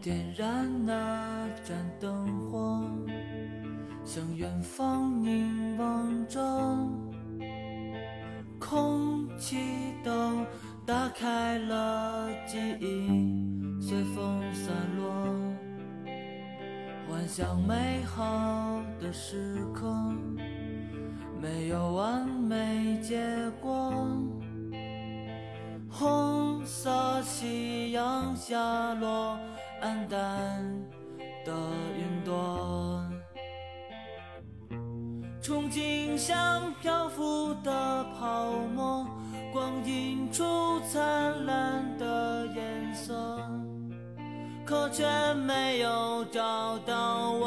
点燃那盏灯火，向远方凝望着。空气都打开了，记忆随风散落。幻想美好的时刻，没有完可却没有找到我。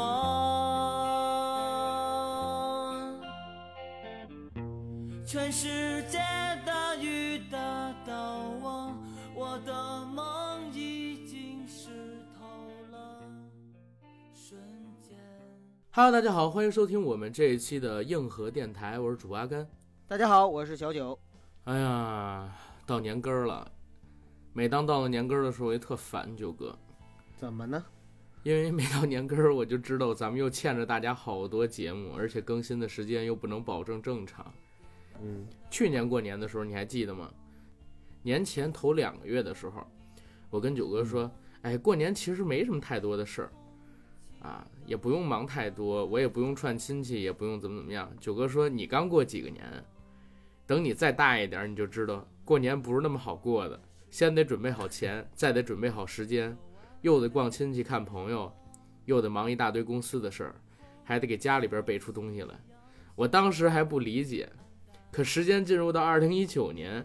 全世界的雨打到我，我的梦已经湿透了，瞬间。Hello，大家好，欢迎收听我们这一期的硬核电台，我是主播阿甘。大家好，我是小九。哎呀，到年根儿了，每当到了年根儿的时候，我就特烦九哥，怎么呢？因为每到年根儿，我就知道咱们又欠着大家好多节目，而且更新的时间又不能保证正常。嗯，去年过年的时候，你还记得吗？年前头两个月的时候，我跟九哥说：“哎，过年其实没什么太多的事儿，啊，也不用忙太多，我也不用串亲戚，也不用怎么怎么样。”九哥说：“你刚过几个年，等你再大一点，你就知道过年不是那么好过的。先得准备好钱，再得准备好时间，又得逛亲戚看朋友，又得忙一大堆公司的事儿，还得给家里边备出东西来。”我当时还不理解。可时间进入到二零一九年，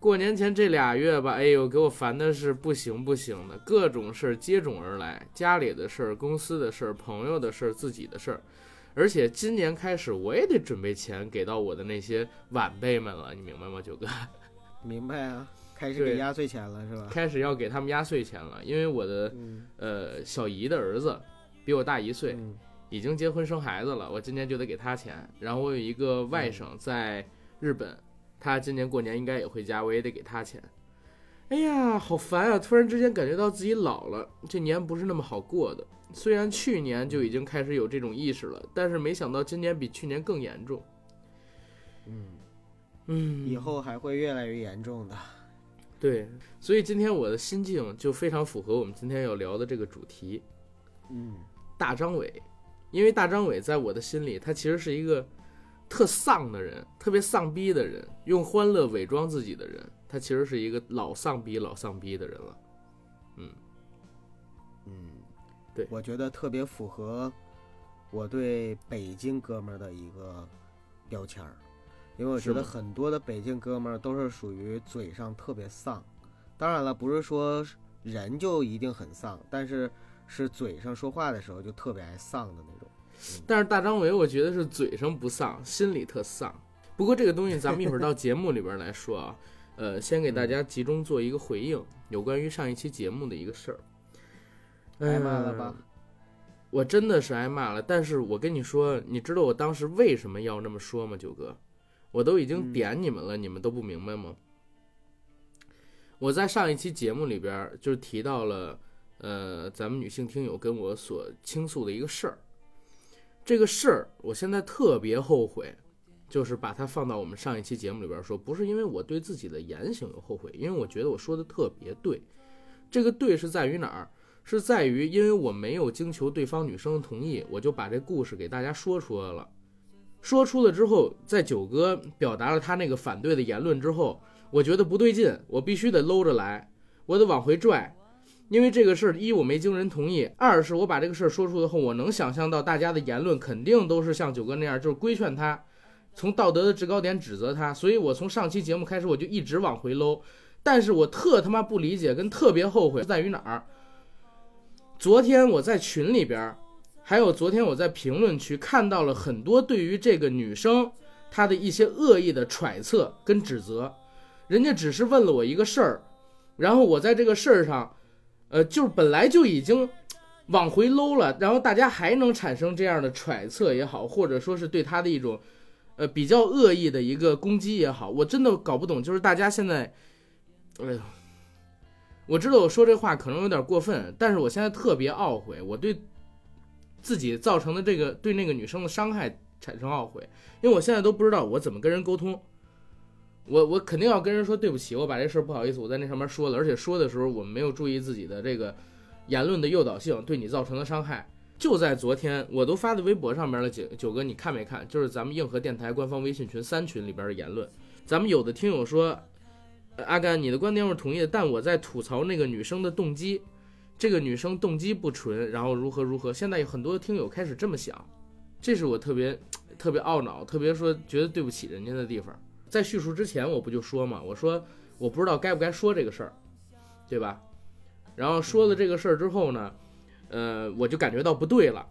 过年前这俩月吧，哎呦，给我烦的是不行不行的，各种事儿接踵而来，家里的事儿、公司的事儿、朋友的事儿、自己的事儿，而且今年开始我也得准备钱给到我的那些晚辈们了，你明白吗，九哥？明白啊，开始给压岁钱了是吧？开始要给他们压岁钱了，因为我的嗯，呃小姨的儿子比我大一岁，嗯已经结婚生孩子了，我今年就得给他钱。然后我有一个外甥在日本，他今年过年应该也回家，我也得给他钱。哎呀，好烦啊！突然之间感觉到自己老了，这年不是那么好过的。虽然去年就已经开始有这种意识了，但是没想到今年比去年更严重。嗯，嗯，以后还会越来越严重的。对，所以今天我的心境就非常符合我们今天要聊的这个主题。嗯。大张伟，因为大张伟在我的心里，他其实是一个特丧的人，特别丧逼的人，用欢乐伪装自己的人，他其实是一个老丧逼、老丧逼的人了。嗯，嗯，对。我觉得特别符合我对北京哥们儿的一个标签儿，因为我觉得很多的北京哥们儿都是属于嘴上特别丧。当然了，不是说人就一定很丧，但是是嘴上说话的时候就特别爱丧的那种。但是大张伟，我觉得是嘴上不丧，心里特丧。不过这个东西咱们一会儿到节目里边来说啊，呃，先给大家集中做一个回应，有关于上一期节目的一个事儿。挨骂了吧嗯我真的是挨骂了，但是我跟你说，你知道我当时为什么要那么说吗，九哥？我都已经嗯点你们了，你们都不明白吗？我在上一期节目里边儿就是提到了，呃，咱们女性听友跟我所倾诉的一个事儿。这个事儿，我现在特别后悔，就是把它放到我们上一期节目里边儿说，不是因为我对自己的言行有后悔，因为我觉得我说的特别对。这个对是在于哪儿？是在于因为我没有经求对方女生的同意，我就把这故事给大家说出来了。说出了之后，在九哥表达了他那个反对的言论之后，我觉得不对劲，我必须得搂着来，我得往回拽。因为这个事儿，一我没经人同意，二是我把这个事儿说出以后，我能想象到大家的言论肯定都是像九哥那样，就是规劝他，从道德的制高点指责他。所以我从上期节目开始，我就一直往回搂。但是我特他妈不理解跟特别后悔在于哪儿？昨天我在群里边儿，还有昨天我在评论区看到了很多对于这个女生她的一些恶意的揣测跟指责。人家只是问了我一个事儿，然后我在这个事儿上，呃，就是本来就已经往回搂了，然后大家还能产生这样的揣测也好，或者说是对她的一种，呃，比较恶意的一个攻击也好，我真的搞不懂，就是大家现在，哎呦。我知道我说这话可能有点过分，但是我现在特别懊悔，我对自己造成的这个对那个女生的伤害产生懊悔，因为我现在都不知道我怎么跟人沟通。我我肯定要跟人说对不起，我把这事儿不好意思，我在那上面说了，而且说的时候我没有注意自己的这个言论的诱导性，对你造成的伤害。就在昨天，我都发在微博上面了，九九哥你看没看？就是咱们硬核电台官方微信群三群里边的言论，咱们有的听友说，阿甘你的观点我是同意的，但我在吐槽那个女生的动机，这个女生动机不纯，然后如何如何。现在有很多听友开始这么想，这是我特别特别懊恼，特别说觉得对不起人家的地方。在叙述之前，我不就说嘛，我说我不知道该不该说这个事儿，对吧？然后说了这个事儿之后呢，呃，我就感觉到不对了，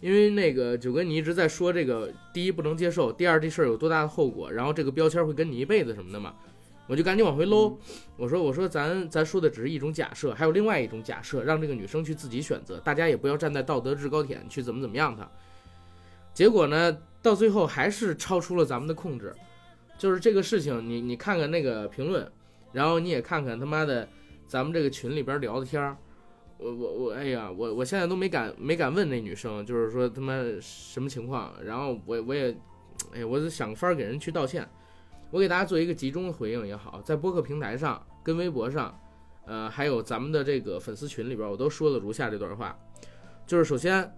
因为那个九哥你一直在说这个，第一不能接受，第二这事儿有多大的后果，然后这个标签会跟你一辈子什么的嘛，我就赶紧往回搂。我说我说咱咱说的只是一种假设，还有另外一种假设，让这个女生去自己选择，大家也不要站在道德制高点去怎么怎么样她。结果呢，到最后还是超出了咱们的控制。就是这个事情，你你看看那个评论，然后你也看看他妈的咱们这个群里边聊的天儿，我我我，哎呀，我我现在都没敢没敢问那女生，就是说他妈什么情况，然后我我也，哎，我就想法儿给人去道歉，我给大家做一个集中的回应也好，在播客平台上跟微博上，呃，还有咱们的这个粉丝群里边，我都说了如下这段话，就是首先。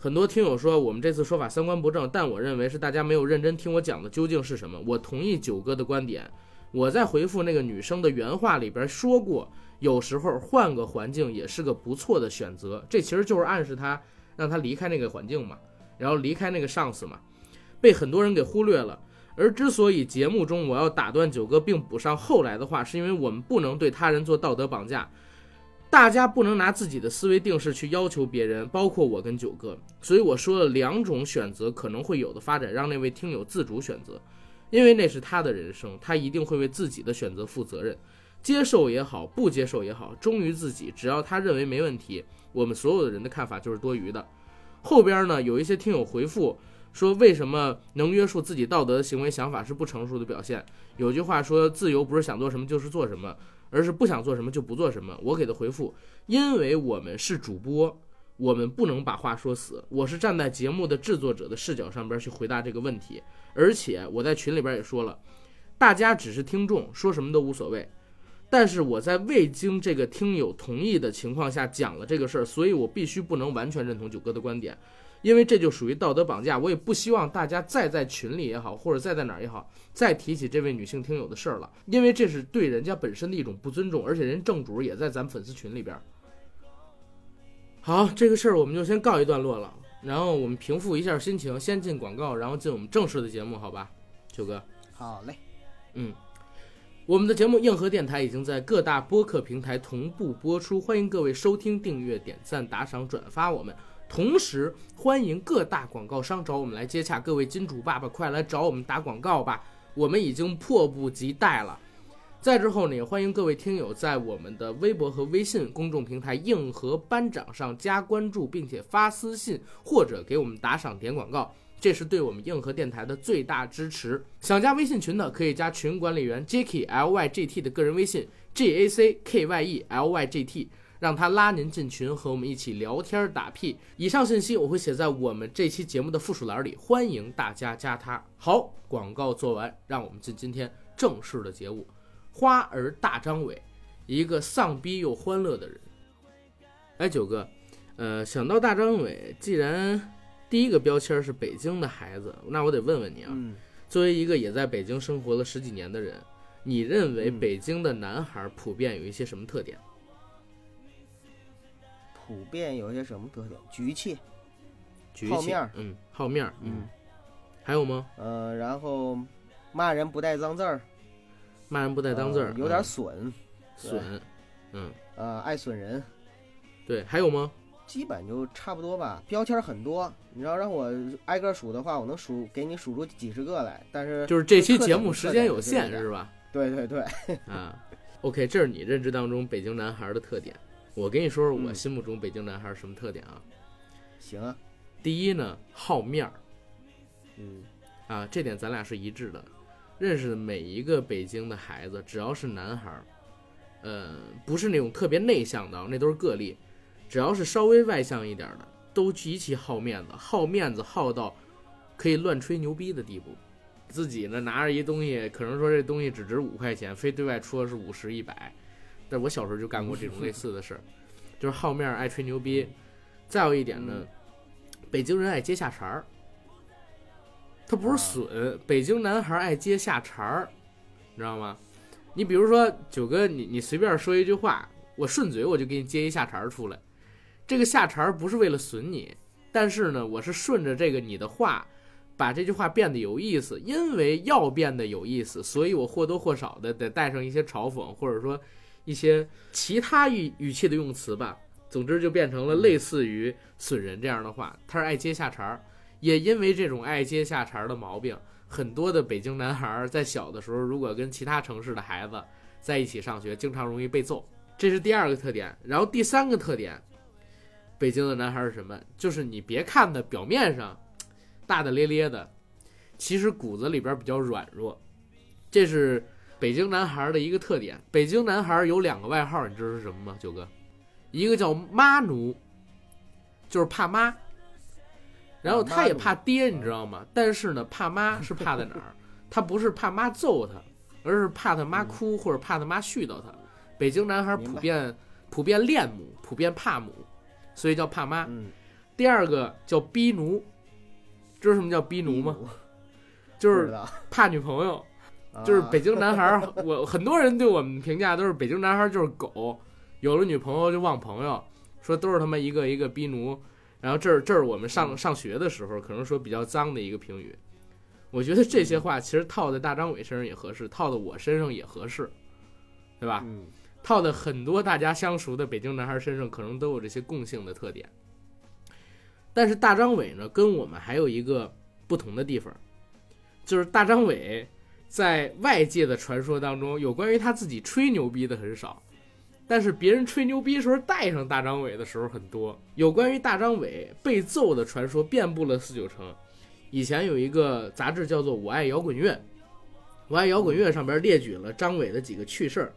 很多听友说我们这次说法三观不正，但我认为是大家没有认真听我讲的究竟是什么。我同意九哥的观点，我在回复那个女生的原话里边说过，有时候换个环境也是个不错的选择。这其实就是暗示他让他离开那个环境嘛，然后离开那个上司嘛，被很多人给忽略了。而之所以节目中我要打断九哥并补上后来的话，是因为我们不能对他人做道德绑架。大家不能拿自己的思维定式去要求别人，包括我跟九哥。所以我说了两种选择可能会有的发展，让那位听友自主选择，因为那是他的人生，他一定会为自己的选择负责任。接受也好，不接受也好，忠于自己，只要他认为没问题，我们所有的人的看法就是多余的。后边呢，有一些听友回复说，为什么能约束自己道德的行为想法是不成熟的表现？有句话说，自由不是想做什么就是做什么。而是不想做什么就不做什么。我给的回复，因为我们是主播，我们不能把话说死。我是站在节目的制作者的视角上边去回答这个问题。而且我在群里边也说了，大家只是听众，说什么都无所谓。但是我在未经这个听友同意的情况下讲了这个事儿，所以我必须不能完全认同九哥的观点。因为这就属于道德绑架，我也不希望大家再在群里也好，或者再在哪儿也好，再提起这位女性听友的事儿了，因为这是对人家本身的一种不尊重，而且人正主也在咱粉丝群里边。好，这个事儿我们就先告一段落了，然后我们平复一下心情，先进广告，然后进我们正式的节目，好吧？九哥，好嘞，嗯，我们的节目硬核电台已经在各大播客平台同步播出，欢迎各位收听、订阅、点赞、打赏、转发我们。同时，欢迎各大广告商找我们来接洽。各位金主爸爸，快来找我们打广告吧！我们已经迫不及待了。再之后呢，也欢迎各位听友在我们的微博和微信公众平台“硬核班长”上加关注，并且发私信或者给我们打赏点广告，这是对我们硬核电台的最大支持。想加微信群的，可以加群管理员 Jacky L Y G T 的个人微信 J A C K Y E L Y G T。让他拉您进群，和我们一起聊天打屁。以上信息我会写在我们这期节目的附属栏里，欢迎大家加他。好，广告做完，让我们进今天正式的节目。花儿大张伟，一个丧逼又欢乐的人。哎，九哥，呃，想到大张伟，既然第一个标签是北京的孩子，那我得问问你啊，嗯，作为一个也在北京生活了十几年的人，你认为嗯北京的男孩普遍有一些什么特点？普遍有些什么特点？局气，局气好面儿嗯，好面儿，嗯，还有吗？呃，然后骂人不带脏字儿，骂人不带脏字儿呃，有点嗯损，损，嗯，呃，爱损人，对，还有吗？基本就差不多吧。标签儿很多，你要让我挨个数的话，我能数给你数出几十个来。但是就是这期节目时间有限是吧？对对对，啊，OK，这是你认知当中北京男孩的特点。我跟你说说我嗯心目中北京男孩什么特点啊？行啊，第一呢，好面儿嗯啊，这点咱俩是一致的。认识的每一个北京的孩子，只要是男孩儿，呃，不是那种特别内向的，那都是个例。只要是稍微外向一点的，都极其好面子，好面子好到可以乱吹牛逼的地步。自己呢拿着一东西，可能说这东西只值五块钱，非对外说是五十一百。但我小时候就干过这种类似的事儿，就是好面儿爱吹牛逼。再有一点呢，北京人爱接下茬儿，他不是损，北京男孩爱接下茬儿，你知道吗？你比如说九哥，你你随便说一句话，我顺嘴我就给你接一下茬儿出来。这个下茬儿不是为了损你，但是呢，我是顺着这个你的话。把这句话变得有意思，因为要变得有意思，所以我或多或少的得带上一些嘲讽，或者说一些其他语语气的用词吧。总之就变成了类似于损人这样的话。他是爱接下茬儿，也因为这种爱接下茬儿的毛病，很多的北京男孩在小的时候，如果跟其他城市的孩子在一起上学，经常容易被揍。这是第二个特点。然后第三个特点，北京的男孩是什么？就是你别看他表面上。大大咧咧的，其实骨子里边比较软弱，这是北京男孩的一个特点。北京男孩有两个外号，你知道是什么吗？九哥，一个叫妈奴，就是怕妈，然后他也怕爹，你知道吗？但是呢，怕妈是怕在哪儿？他不是怕妈揍他，而是怕他妈哭或者怕他妈絮叨他。北京男孩普遍普遍恋母，普遍怕母，所以叫怕妈。第二个叫逼奴。知道什么叫逼奴吗？就是怕女朋友，就是北京男孩儿。我很多人对我们评价都是北京男孩儿就是狗，有了女朋友就忘朋友，说都是他妈一个一个逼奴。然后这儿这儿我们上上学的时候可能说比较脏的一个评语。我觉得这些话其实套在大张伟身上也合适，套在我身上也合适，对吧？套在很多大家相熟的北京男孩身上可能都有这些共性的特点。但是大张伟呢，跟我们还有一个不同的地方，就是大张伟在外界的传说当中，有关于他自己吹牛逼的很少，但是别人吹牛逼时候带上大张伟的时候很多。有关于大张伟被揍的传说遍布了四九城。以前有一个杂志叫做《我爱摇滚乐》，《我爱摇滚乐》上边列举了张伟的几个趣事儿，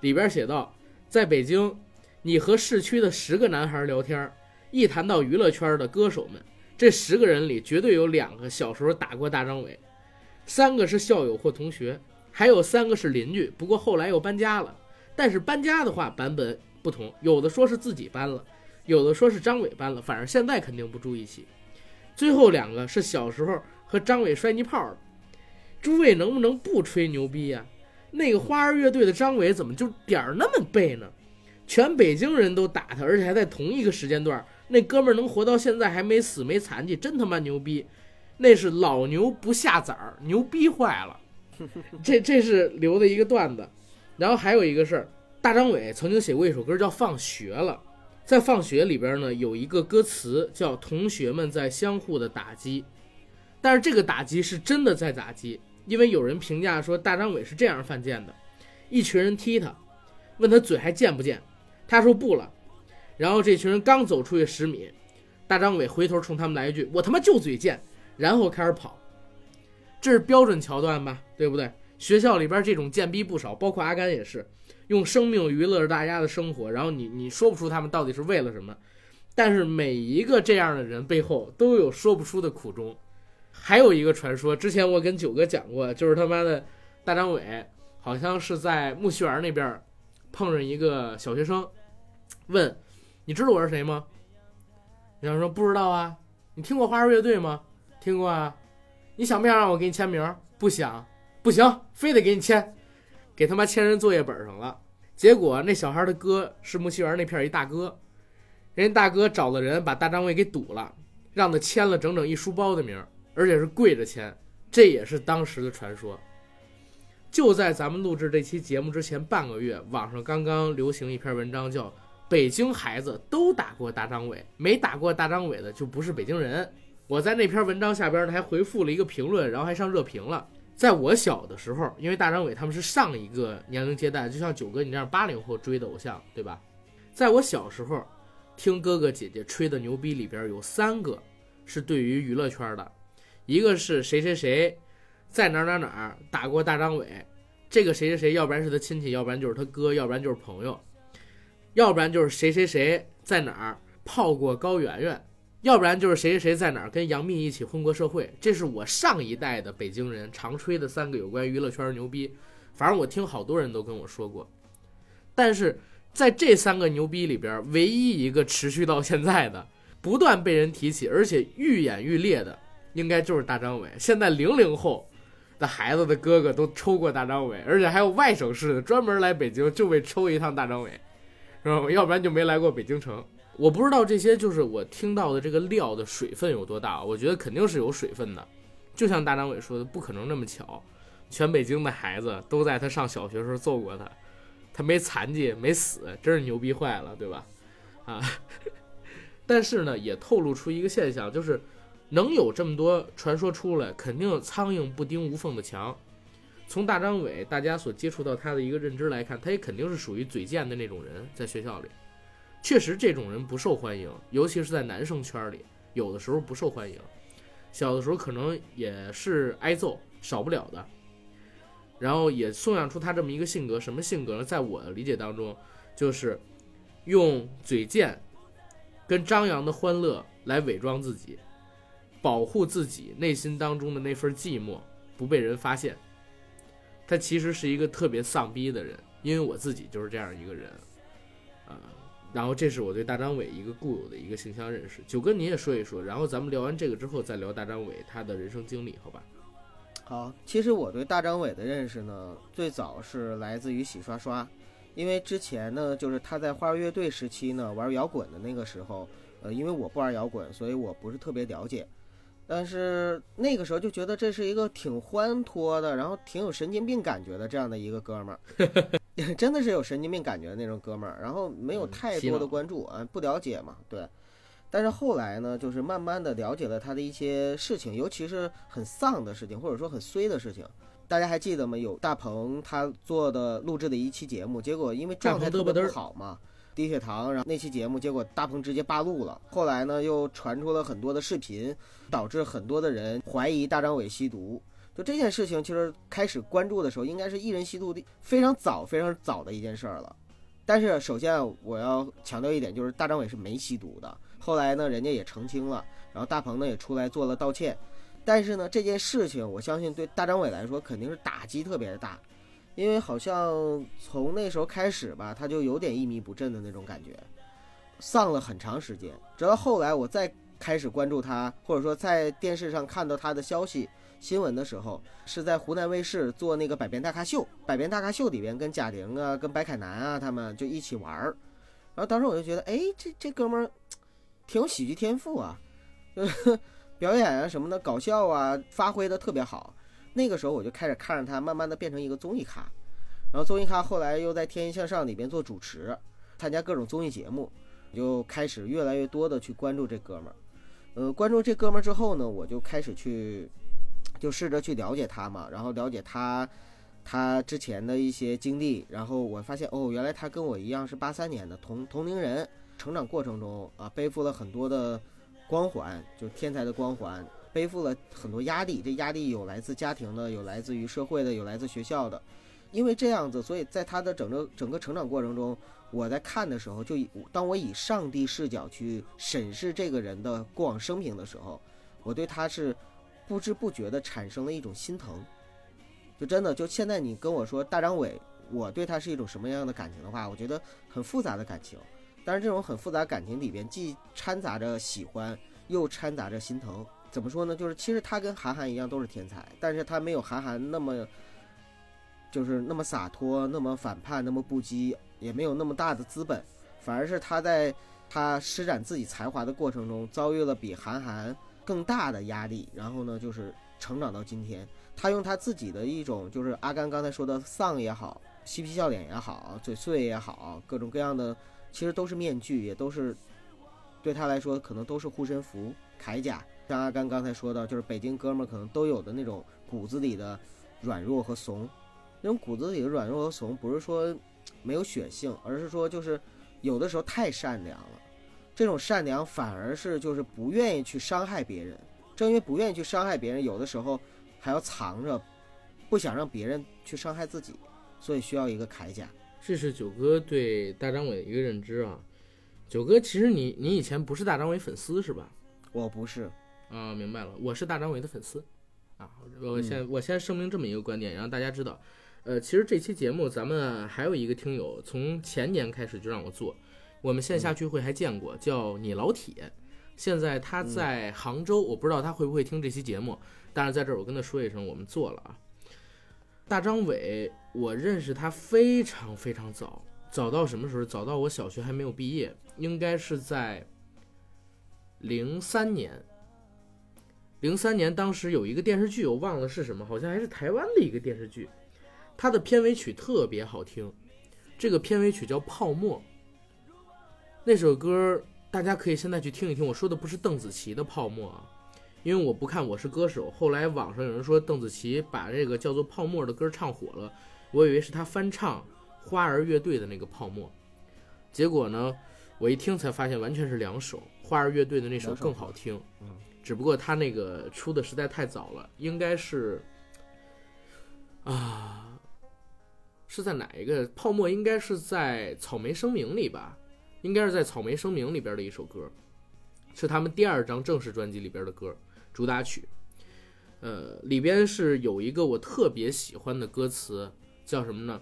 里边写道，在北京，你和市区的十个男孩聊天。一谈到娱乐圈的歌手们，这十个人里绝对有两个小时候打过大张伟，三个是校友或同学，还有三个是邻居。不过后来又搬家了。但是搬家的话版本不同，有的说是自己搬了，有的说是张伟搬了。反正现在肯定不住一起。最后两个是小时候和张伟摔泥炮的。诸位能不能不吹牛逼呀？那个花儿乐队的张伟怎么就点儿那么背呢？全北京人都打他，而且还在同一个时间段。那哥们儿能活到现在还没死没残疾，真他妈牛逼！那是老牛不下崽儿，牛逼坏了。这这是留的一个段子。然后还有一个事儿，大张伟曾经写过一首歌叫《放学了》，在《放学》里边呢有一个歌词叫“同学们在相互的打击”，但是这个打击是真的在打击，因为有人评价说大张伟是这样犯贱的：一群人踢他，问他嘴还贱不贱，他说不了。然后这群人刚走出去十米，大张伟回头冲他们来一句：“我他妈就嘴贱。”然后开始跑，这是标准桥段吧？对不对？学校里边这种贱逼不少，包括阿甘也是，用生命娱乐着大家的生活。然后你你说不出他们到底是为了什么，但是每一个这样的人背后都有说不出的苦衷。还有一个传说，之前我跟九哥讲过，就是他妈的大张伟好像是在木樨园那边碰上一个小学生，问。你知道我是谁吗？然后说不知道啊。你听过花儿乐队吗？听过啊。你想不想让我给你签名？不想，不行，非得给你签，给他妈签人作业本上了。结果那小孩的哥是木樨园那片一大哥，人家大哥找了人把大张伟给堵了，让他签了整整一书包的名，而且是跪着签。这也是当时的传说。就在咱们录制这期节目之前半个月，网上刚刚流行一篇文章，叫。北京孩子都打过大张伟，没打过大张伟的就不是北京人。我在那篇文章下边呢还回复了一个评论，然后还上热评了。在我小的时候，因为大张伟他们是上一个年龄阶段，就像九哥你这样八零后追的偶像，对吧？在我小时候，听哥哥姐姐吹的牛逼里边有三个是对于娱乐圈的，一个是谁谁谁，在哪哪哪打过大张伟。这个谁谁谁，要不然是他亲戚，要不然就是他哥，要不然就是朋友，要不然就是谁谁谁在哪儿泡过高圆圆，要不然就是谁谁谁在哪儿跟杨幂一起混过社会。这是我上一代的北京人常吹的三个有关娱乐圈的牛逼，反正我听好多人都跟我说过。但是在这三个牛逼里边，唯一一个持续到现在的，不断被人提起，而且愈演愈烈的，应该就是大张伟。现在零零后的孩子的哥哥都抽过大张伟，而且还有外省市的专门来北京就为抽一趟大张伟，知道吗？要不然就没来过北京城。我不知道这些就是我听到的这个料的水分有多大，我觉得肯定是有水分的。就像大张伟说的，不可能那么巧，全北京的孩子都在他上小学时候揍过他。他没残疾，没死，真是牛逼坏了，对吧？啊，但是呢，也透露出一个现象，就是能有这么多传说出来，肯定苍蝇不叮无缝的墙。从大张伟大家所接触到他的一个认知来看，他也肯定是属于嘴贱的那种人，在学校里，确实这种人不受欢迎，尤其是在男生圈里，有的时候不受欢迎。小的时候可能也是挨揍，少不了的。然后也颂扬出他这么一个性格，什么性格呢？在我的理解当中，就是用嘴贱跟张扬的欢乐来伪装自己，保护自己内心当中的那份寂寞不被人发现。他其实是一个特别丧逼的人，因为我自己就是这样一个人，然后这是我对大张伟一个固有的一个形象认识。九哥你也说一说，然后咱们聊完这个之后再聊大张伟他的人生经历，好吧？好，其实我对大张伟的认识呢，最早是来自于洗刷刷，因为之前呢，就是他在花儿乐队时期呢玩摇滚的那个时候，呃，因为我不玩摇滚，所以我不是特别了解，但是那个时候就觉得这是一个挺欢脱的，然后挺有神经病感觉的这样的一个哥们儿，真的是有神经病感觉的那种哥们儿，然后没有太多的关注啊，不了解嘛，对。但是后来呢，就是慢慢的了解了他的一些事情，尤其是很丧的事情，或者说很衰的事情。大家还记得吗？有大鹏他做的录制的一期节目，结果因为状态特别不好嘛，低血糖，然后那期节目结果大鹏直接罢录了。后来呢，又传出了很多的视频，导致很多的人怀疑大张伟吸毒。就这件事情，其实开始关注的时候，应该是艺人吸毒的非常早、非常早的一件事儿了。但是首先我要强调一点，就是大张伟是没吸毒的。后来呢，人家也澄清了，然后大鹏呢也出来做了道歉，但是呢，这件事情我相信对大张伟来说肯定是打击特别的大，因为好像从那时候开始吧，他就有点一蹶不振的那种感觉，丧了很长时间。直到后来我再开始关注他，或者说在电视上看到他的消息新闻的时候，是在湖南卫视做那个《百变大咖秀》，《百变大咖秀》里边跟贾玲啊、跟白凯南啊他们就一起玩儿，然后当时我就觉得，哎，这这哥们儿。挺有喜剧天赋啊，就 是表演啊什么的，搞笑啊，发挥的特别好。那个时候我就开始看着他，慢慢的变成一个综艺咖。然后综艺咖后来又在《天天向上》里边做主持，参加各种综艺节目，就开始越来越多的去关注这哥们儿。呃，关注这哥们儿之后呢，我就开始去，就试着去了解他嘛，然后了解他，他之前的一些经历。然后我发现，哦，原来他跟我一样是八三年的同同龄人。成长过程中啊，背负了很多的光环，就天才的光环，背负了很多压力。这压力有来自家庭的，有来自于社会的，有来自学校的。因为这样子，所以在他的整个整个成长过程中，我在看的时候，就当我以上帝视角去审视这个人的过往生平的时候，我对他是不知不觉的产生了一种心疼。就真的，就现在你跟我说大张伟，我对他是一种什么样的感情的话，我觉得很复杂的感情。但是这种很复杂感情里边，既掺杂着喜欢，又掺杂着心疼。怎么说呢？就是其实他跟韩寒一样都是天才，但是他没有韩寒那么，就是那么洒脱，那么反叛，那么不羁，也没有那么大的资本。反而是他在他施展自己才华的过程中，遭遇了比韩寒更大的压力，然后呢，就是成长到今天。他用他自己的一种，就是阿甘刚才说的丧也好，嬉皮笑脸也好，嘴碎也好，各种各样的。其实都是面具，也都是对他来说可能都是护身符、铠甲。像阿甘刚才说的，就是北京哥们儿可能都有的那种骨子里的软弱和怂。那种骨子里的软弱和怂，不是说没有血性，而是说就是有的时候太善良了。这种善良反而是就是不愿意去伤害别人。正因为不愿意去伤害别人，有的时候还要藏着，不想让别人去伤害自己，所以需要一个铠甲。这是九哥对大张伟的一个认知啊。九哥，其实你你以前不是大张伟粉丝是吧？我不是，啊，明白了，我是大张伟的粉丝，啊，我先我先声明这么一个观点，让大家知道，呃，其实这期节目咱们还有一个听友从前年开始就让我做，我们线下聚会还见过，叫你老铁，现在他在杭州，我不知道他会不会听这期节目，但是在这儿我跟他说一声，我们做了啊。大张伟，我认识他非常非常早，早到什么时候？早到我小学还没有毕业，应该是在零三年。零三年，当时有一个电视剧，我忘了是什么，好像还是台湾的一个电视剧，它的片尾曲特别好听，这个片尾曲叫《泡沫》。那首歌大家可以现在去听一听，我说的不是邓紫棋的《泡沫》啊，因为我不看《我是歌手》，后来网上有人说邓紫棋把这个叫做《泡沫》的歌唱火了，我以为是她翻唱花儿乐队的那个《泡沫》，结果呢，我一听才发现完全是两首，花儿乐队的那首更好听，嗯，只不过他那个出的实在太早了，应该是啊，是在哪一个泡沫？应该是在《草莓声明》里吧？应该是在《草莓声明》里边的一首歌，是他们第二张正式专辑里边的歌，主打曲。呃，里边是有一个我特别喜欢的歌词，叫什么呢？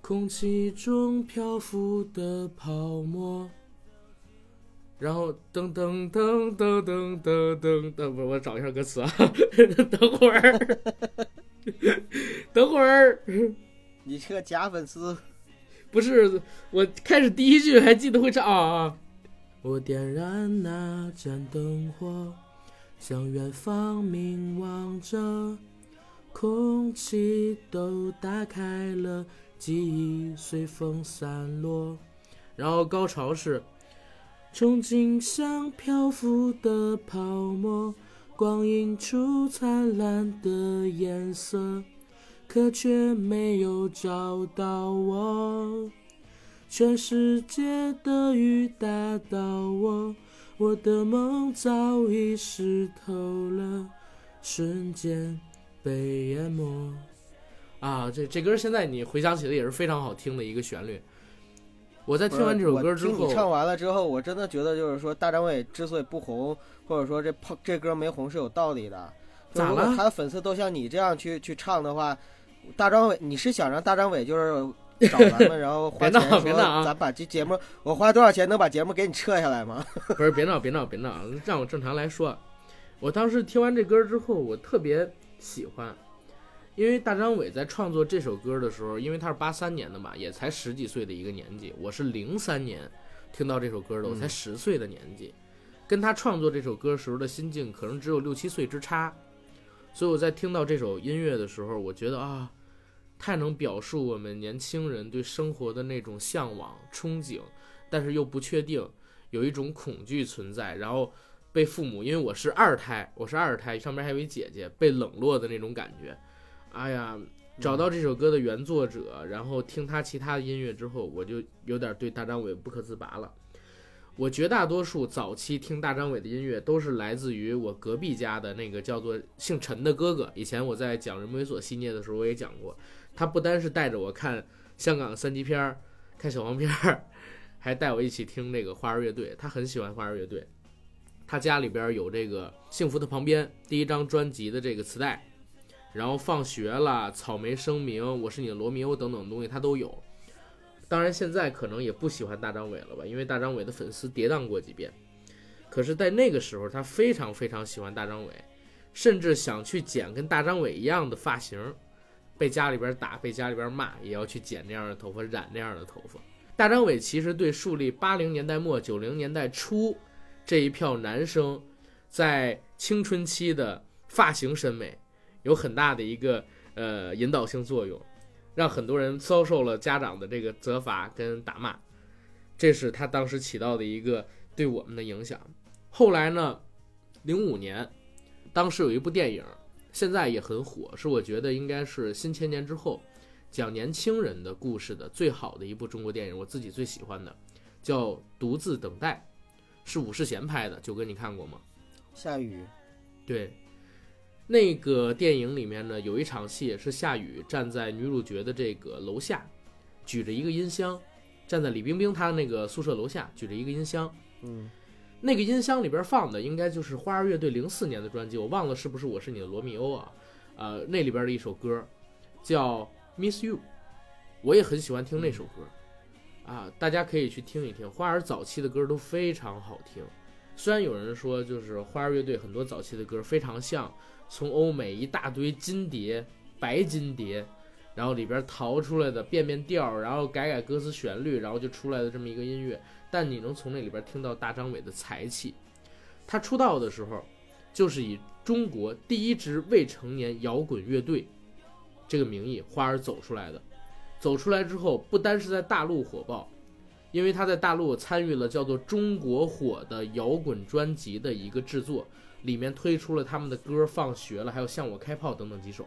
空气中漂浮的泡沫。然后噔噔噔噔噔噔噔噔，不，我找一下歌词啊，等会儿，等会儿，你这个假粉丝，不是，我开始第一句还记得会唱啊啊！我点燃那盏灯火，向远方凝望着，空气都打开了，记忆随风散落。然后高潮是。憧憬像漂浮的泡沫，光映出灿烂的颜色，可却没有找到我。全世界的雨打到我，我的梦早已湿透了，瞬间被淹没。啊，这这歌现在你回想起来也是非常好听的一个旋律。我在听完这首歌之后，你唱完了之后，我真的觉得就是说，大张伟之所以不红，或者说这泡这歌没红是有道理的。咋了？他的粉丝都像你这样去去唱的话，大张伟，你是想让大张伟就是找咱们，然后花钱说咱把这节目，我花多少钱能把节目给你撤下来吗？不是，别闹，别闹，别闹，让我正常来说。我当时听完这歌之后，我特别喜欢。因为大张伟在创作这首歌的时候，因为他是八三年的嘛，也才十几岁的一个年纪。我是零三年听到这首歌的，我才十岁的年纪，跟他创作这首歌时候的心境可能只有六七岁之差。所以我在听到这首音乐的时候，我觉得啊，太能表述我们年轻人对生活的那种向往、憧憬，但是又不确定，有一种恐惧存在，然后被父母，因为我是二胎，我是二胎，上面还有一姐姐，被冷落的那种感觉。哎呀，找到这首歌的原作者，然后听他其他的音乐之后，我就有点对大张伟不可自拔了。我绝大多数早期听大张伟的音乐，都是来自于我隔壁家的那个叫做姓陈的哥哥。以前我在讲人猥琐系列的时候，我也讲过，他不单是带着我看香港三级片儿、看小黄片儿，还带我一起听那个花儿乐队。他很喜欢花儿乐队，他家里边有这个《幸福的旁边》第一张专辑的这个磁带。然后放学了，草莓声明，我是你的罗密欧等等东西他都有。当然现在可能也不喜欢大张伟了吧，因为大张伟的粉丝跌宕过几遍。可是，在那个时候，他非常非常喜欢大张伟，甚至想去剪跟大张伟一样的发型，被家里边打，被家里边骂，也要去剪那样的头发，染那样的头发。大张伟其实对树立八零年代末九零年代初这一票男生在青春期的发型审美。有很大的一个呃引导性作用，让很多人遭受了家长的这个责罚跟打骂，这是他当时起到的一个对我们的影响。后来呢，零五年，当时有一部电影，现在也很火，是我觉得应该是新千年之后讲年轻人的故事的最好的一部中国电影，我自己最喜欢的，叫《独自等待》，是武世贤拍的。九哥，你看过吗？下雨。对。那个电影里面呢，有一场戏是夏雨站在女主角的这个楼下，举着一个音箱，站在李冰冰她那个宿舍楼下，举着一个音箱。嗯，那个音箱里边放的应该就是花儿乐队零四年的专辑，我忘了是不是《我是你的罗密欧》啊？呃，那里边的一首歌叫《Miss You》，我也很喜欢听那首歌。啊，大家可以去听一听，花儿早期的歌都非常好听。虽然有人说，就是花儿乐队很多早期的歌非常像从欧美一大堆金碟、白金碟，然后里边淘出来的变变调，然后改改歌词旋律，然后就出来的这么一个音乐。但你能从那里边听到大张伟的才气。他出道的时候，就是以中国第一支未成年摇滚乐队这个名义花儿走出来的。走出来之后，不单是在大陆火爆，因为他在大陆参与了叫做《中国火》的摇滚专辑的一个制作，里面推出了他们的歌《放学了》，还有《向我开炮》等等几首，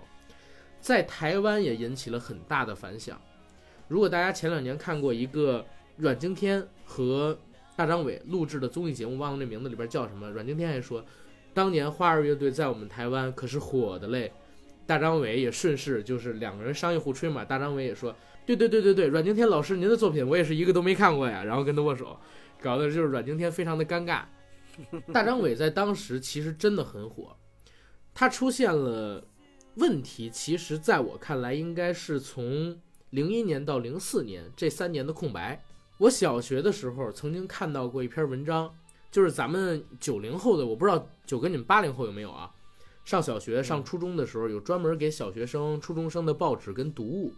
在台湾也引起了很大的反响。如果大家前两年看过一个阮经天和大张伟录制的综艺节目，忘了那名字里边叫什么，阮经天还说，当年花儿乐队在我们台湾可是火的嘞。大张伟也顺势就是两个人商业互吹嘛，大张伟也说，对对对对对，阮经天老师您的作品我也是一个都没看过呀，然后跟他握手，搞的就是阮经天非常的尴尬。大张伟在当时其实真的很火，他出现了问题，其实在我看来应该是从零一年到零四年这三年的空白。我小学的时候曾经看到过一篇文章，就是咱们九零后的，我不知道九哥你们八零后有没有啊？上小学、上初中的时候，有专门给小学生、初中生的报纸跟读物。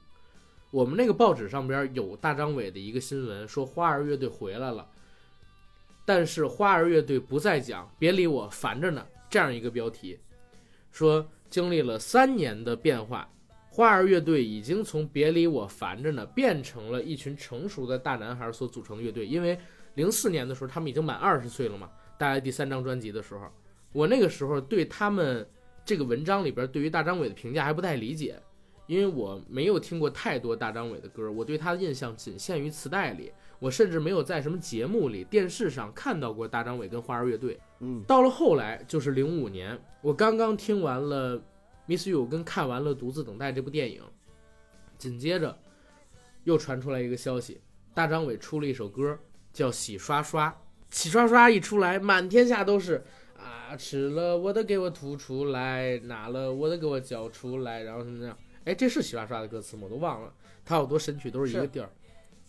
我们那个报纸上边有大张伟的一个新闻，说花儿乐队回来了。但是花儿乐队不再讲，别理我，烦着呢。这样一个标题，说经历了三年的变化，花儿乐队已经从别理我，烦着呢，变成了一群成熟的大男孩所组成的乐队。因为零四年的时候，他们已经满二十岁了嘛，大概第三张专辑的时候，我那个时候对他们。这个文章里边对于大张伟的评价还不太理解，因为我没有听过太多大张伟的歌，我对他的印象仅限于磁带里，我甚至没有在什么节目里、电视上看到过大张伟跟花儿乐队。嗯，到了后来就是零五年，我刚刚听完了《Miss You》跟看完了《独自等待》这部电影，紧接着又传出来一个消息，大张伟出了一首歌叫《洗刷刷》，《洗刷刷》一出来，满天下都是。啊，吃了我的给我吐出来，拿了我的给我交出来，然后什么样？哎，这是洗刷刷的歌词吗？我都忘了。他好多神曲都是一个调儿，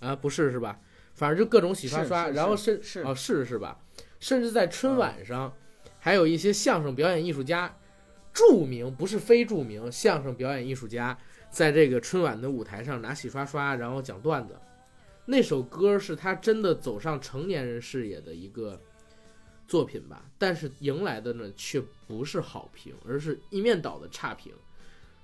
啊，不是是吧？反正就各种洗刷刷，然后甚是哦是是吧？甚至在春晚上，还有一些相声表演艺术家，著名不是非著名相声表演艺术家，在这个春晚的舞台上拿洗刷刷，然后讲段子。那首歌是他真的走上成年人视野的一个。作品吧，但是迎来的呢却不是好评，而是一面倒的差评，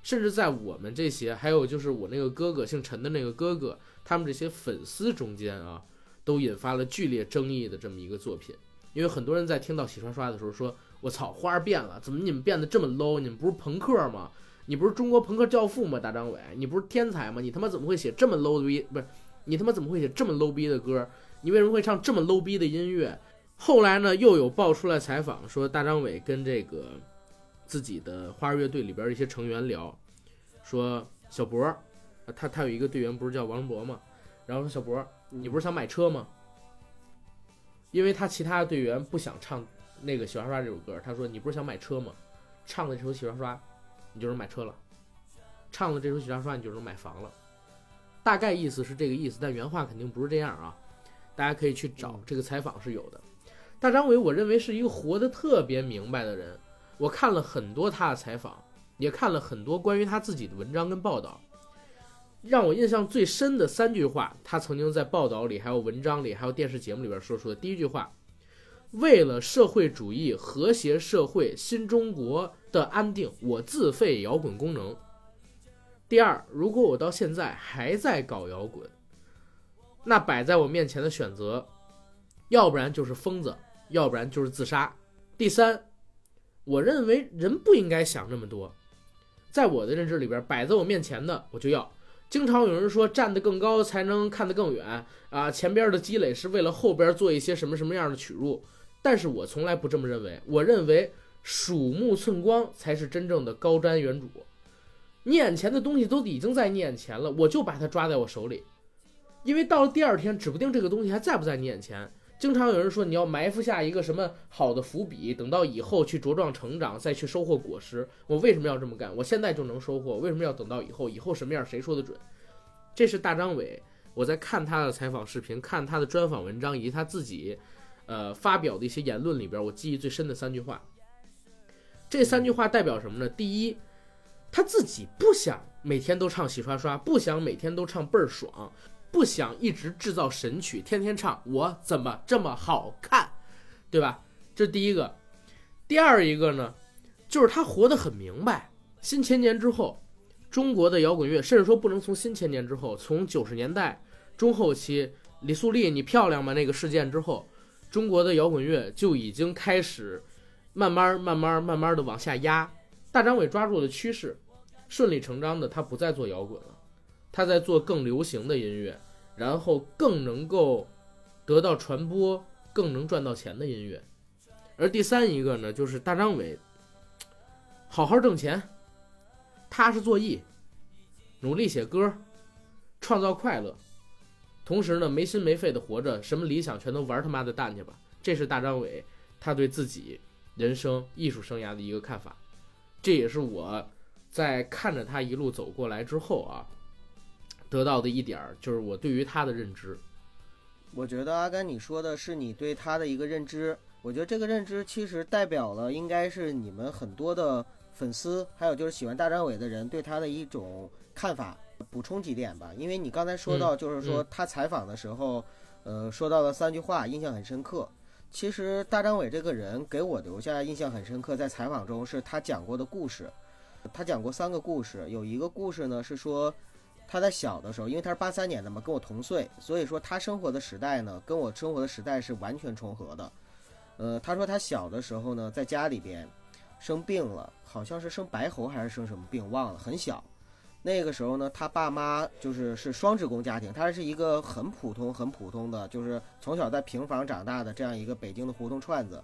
甚至在我们这些，还有就是我那个哥哥姓陈的那个哥哥，他们这些粉丝中间啊，都引发了剧烈争议的这么一个作品。因为很多人在听到洗刷刷的时候说：“我操，花儿变了，怎么你们变得这么 low？你们不是朋克吗？你不是中国朋克教父吗？大张伟，你不是天才吗？你他妈怎么会写这么 low 的逼？不是，你他妈怎么会写这么 low 逼的歌？你为什么会唱这么 low 逼的音乐？”后来呢，又有爆出来采访说，大张伟跟这个自己的花儿乐队里边一些成员聊，说小博，他他有一个队员不是叫王博吗？然后说小博，你不是想买车吗？因为他其他队员不想唱那个洗刷刷这首歌，他说你不是想买车吗？唱了这首洗刷刷，你就能买车了；唱了这首洗刷刷，你就能买房了。大概意思是这个意思，但原话肯定不是这样啊。大家可以去找这个采访是有的。大张伟，我认为是一个活得特别明白的人。我看了很多他的采访，也看了很多关于他自己的文章跟报道。让我印象最深的三句话，他曾经在报道里、还有文章里、还有电视节目里边说出的。第一句话：为了社会主义和谐社会新中国的安定，我自废摇滚功能。第二，如果我到现在还在搞摇滚，那摆在我面前的选择，要不然就是疯子。要不然就是自杀。第三，我认为人不应该想那么多。在我的认知里边，摆在我面前的我就要。经常有人说站得更高才能看得更远啊，前边的积累是为了后边做一些什么什么样的取入。但是我从来不这么认为。我认为鼠目寸光才是真正的高瞻远瞩。你眼前的东西都已经在你眼前了，我就把它抓在我手里，因为到了第二天，指不定这个东西还在不在你眼前。经常有人说你要埋伏下一个什么好的伏笔，等到以后去茁壮成长，再去收获果实。我为什么要这么干？我现在就能收获，为什么要等到以后？以后什么样谁说的准？这是大张伟，我在看他的采访视频、看他的专访文章以及他自己，呃发表的一些言论里边，我记忆最深的三句话。这三句话代表什么呢？第一，他自己不想每天都唱洗刷刷，不想每天都唱倍儿爽。不想一直制造神曲，天天唱我怎么这么好看，对吧？这第一个。第二一个呢，就是他活得很明白。新千年之后，中国的摇滚乐，甚至说不能从新千年之后，从九十年代中后期，李素丽你漂亮吗那个事件之后，中国的摇滚乐就已经开始慢慢慢慢慢慢的往下压。大张伟抓住了趋势，顺理成章的他不再做摇滚了。他在做更流行的音乐，然后更能够得到传播、更能赚到钱的音乐。而第三一个呢，就是大张伟，好好挣钱，踏实做艺，努力写歌，创造快乐，同时呢没心没肺的活着，什么理想全都玩他妈的蛋去吧。这是大张伟他对自己人生艺术生涯的一个看法，这也是我在看着他一路走过来之后啊。得到的一点儿就是我对于他的认知。我觉得阿甘你说的是你对他的一个认知，我觉得这个认知其实代表了应该是你们很多的粉丝，还有就是喜欢大张伟的人对他的一种看法。补充几点吧，因为你刚才说到就是说他采访的时候，呃，说到了三句话，印象很深刻。其实大张伟这个人给我留下印象很深刻，在采访中是他讲过的故事，他讲过三个故事，有一个故事呢是说。他在小的时候，因为他是八三年的嘛，跟我同岁，所以说他生活的时代呢，跟我生活的时代是完全重合的。呃，他说他小的时候呢，在家里边生病了，好像是生白喉还是生什么病，忘了，很小。那个时候呢，他爸妈就是是双职工家庭，他是一个很普通、很普通的，就是从小在平房长大的这样一个北京的胡同串子。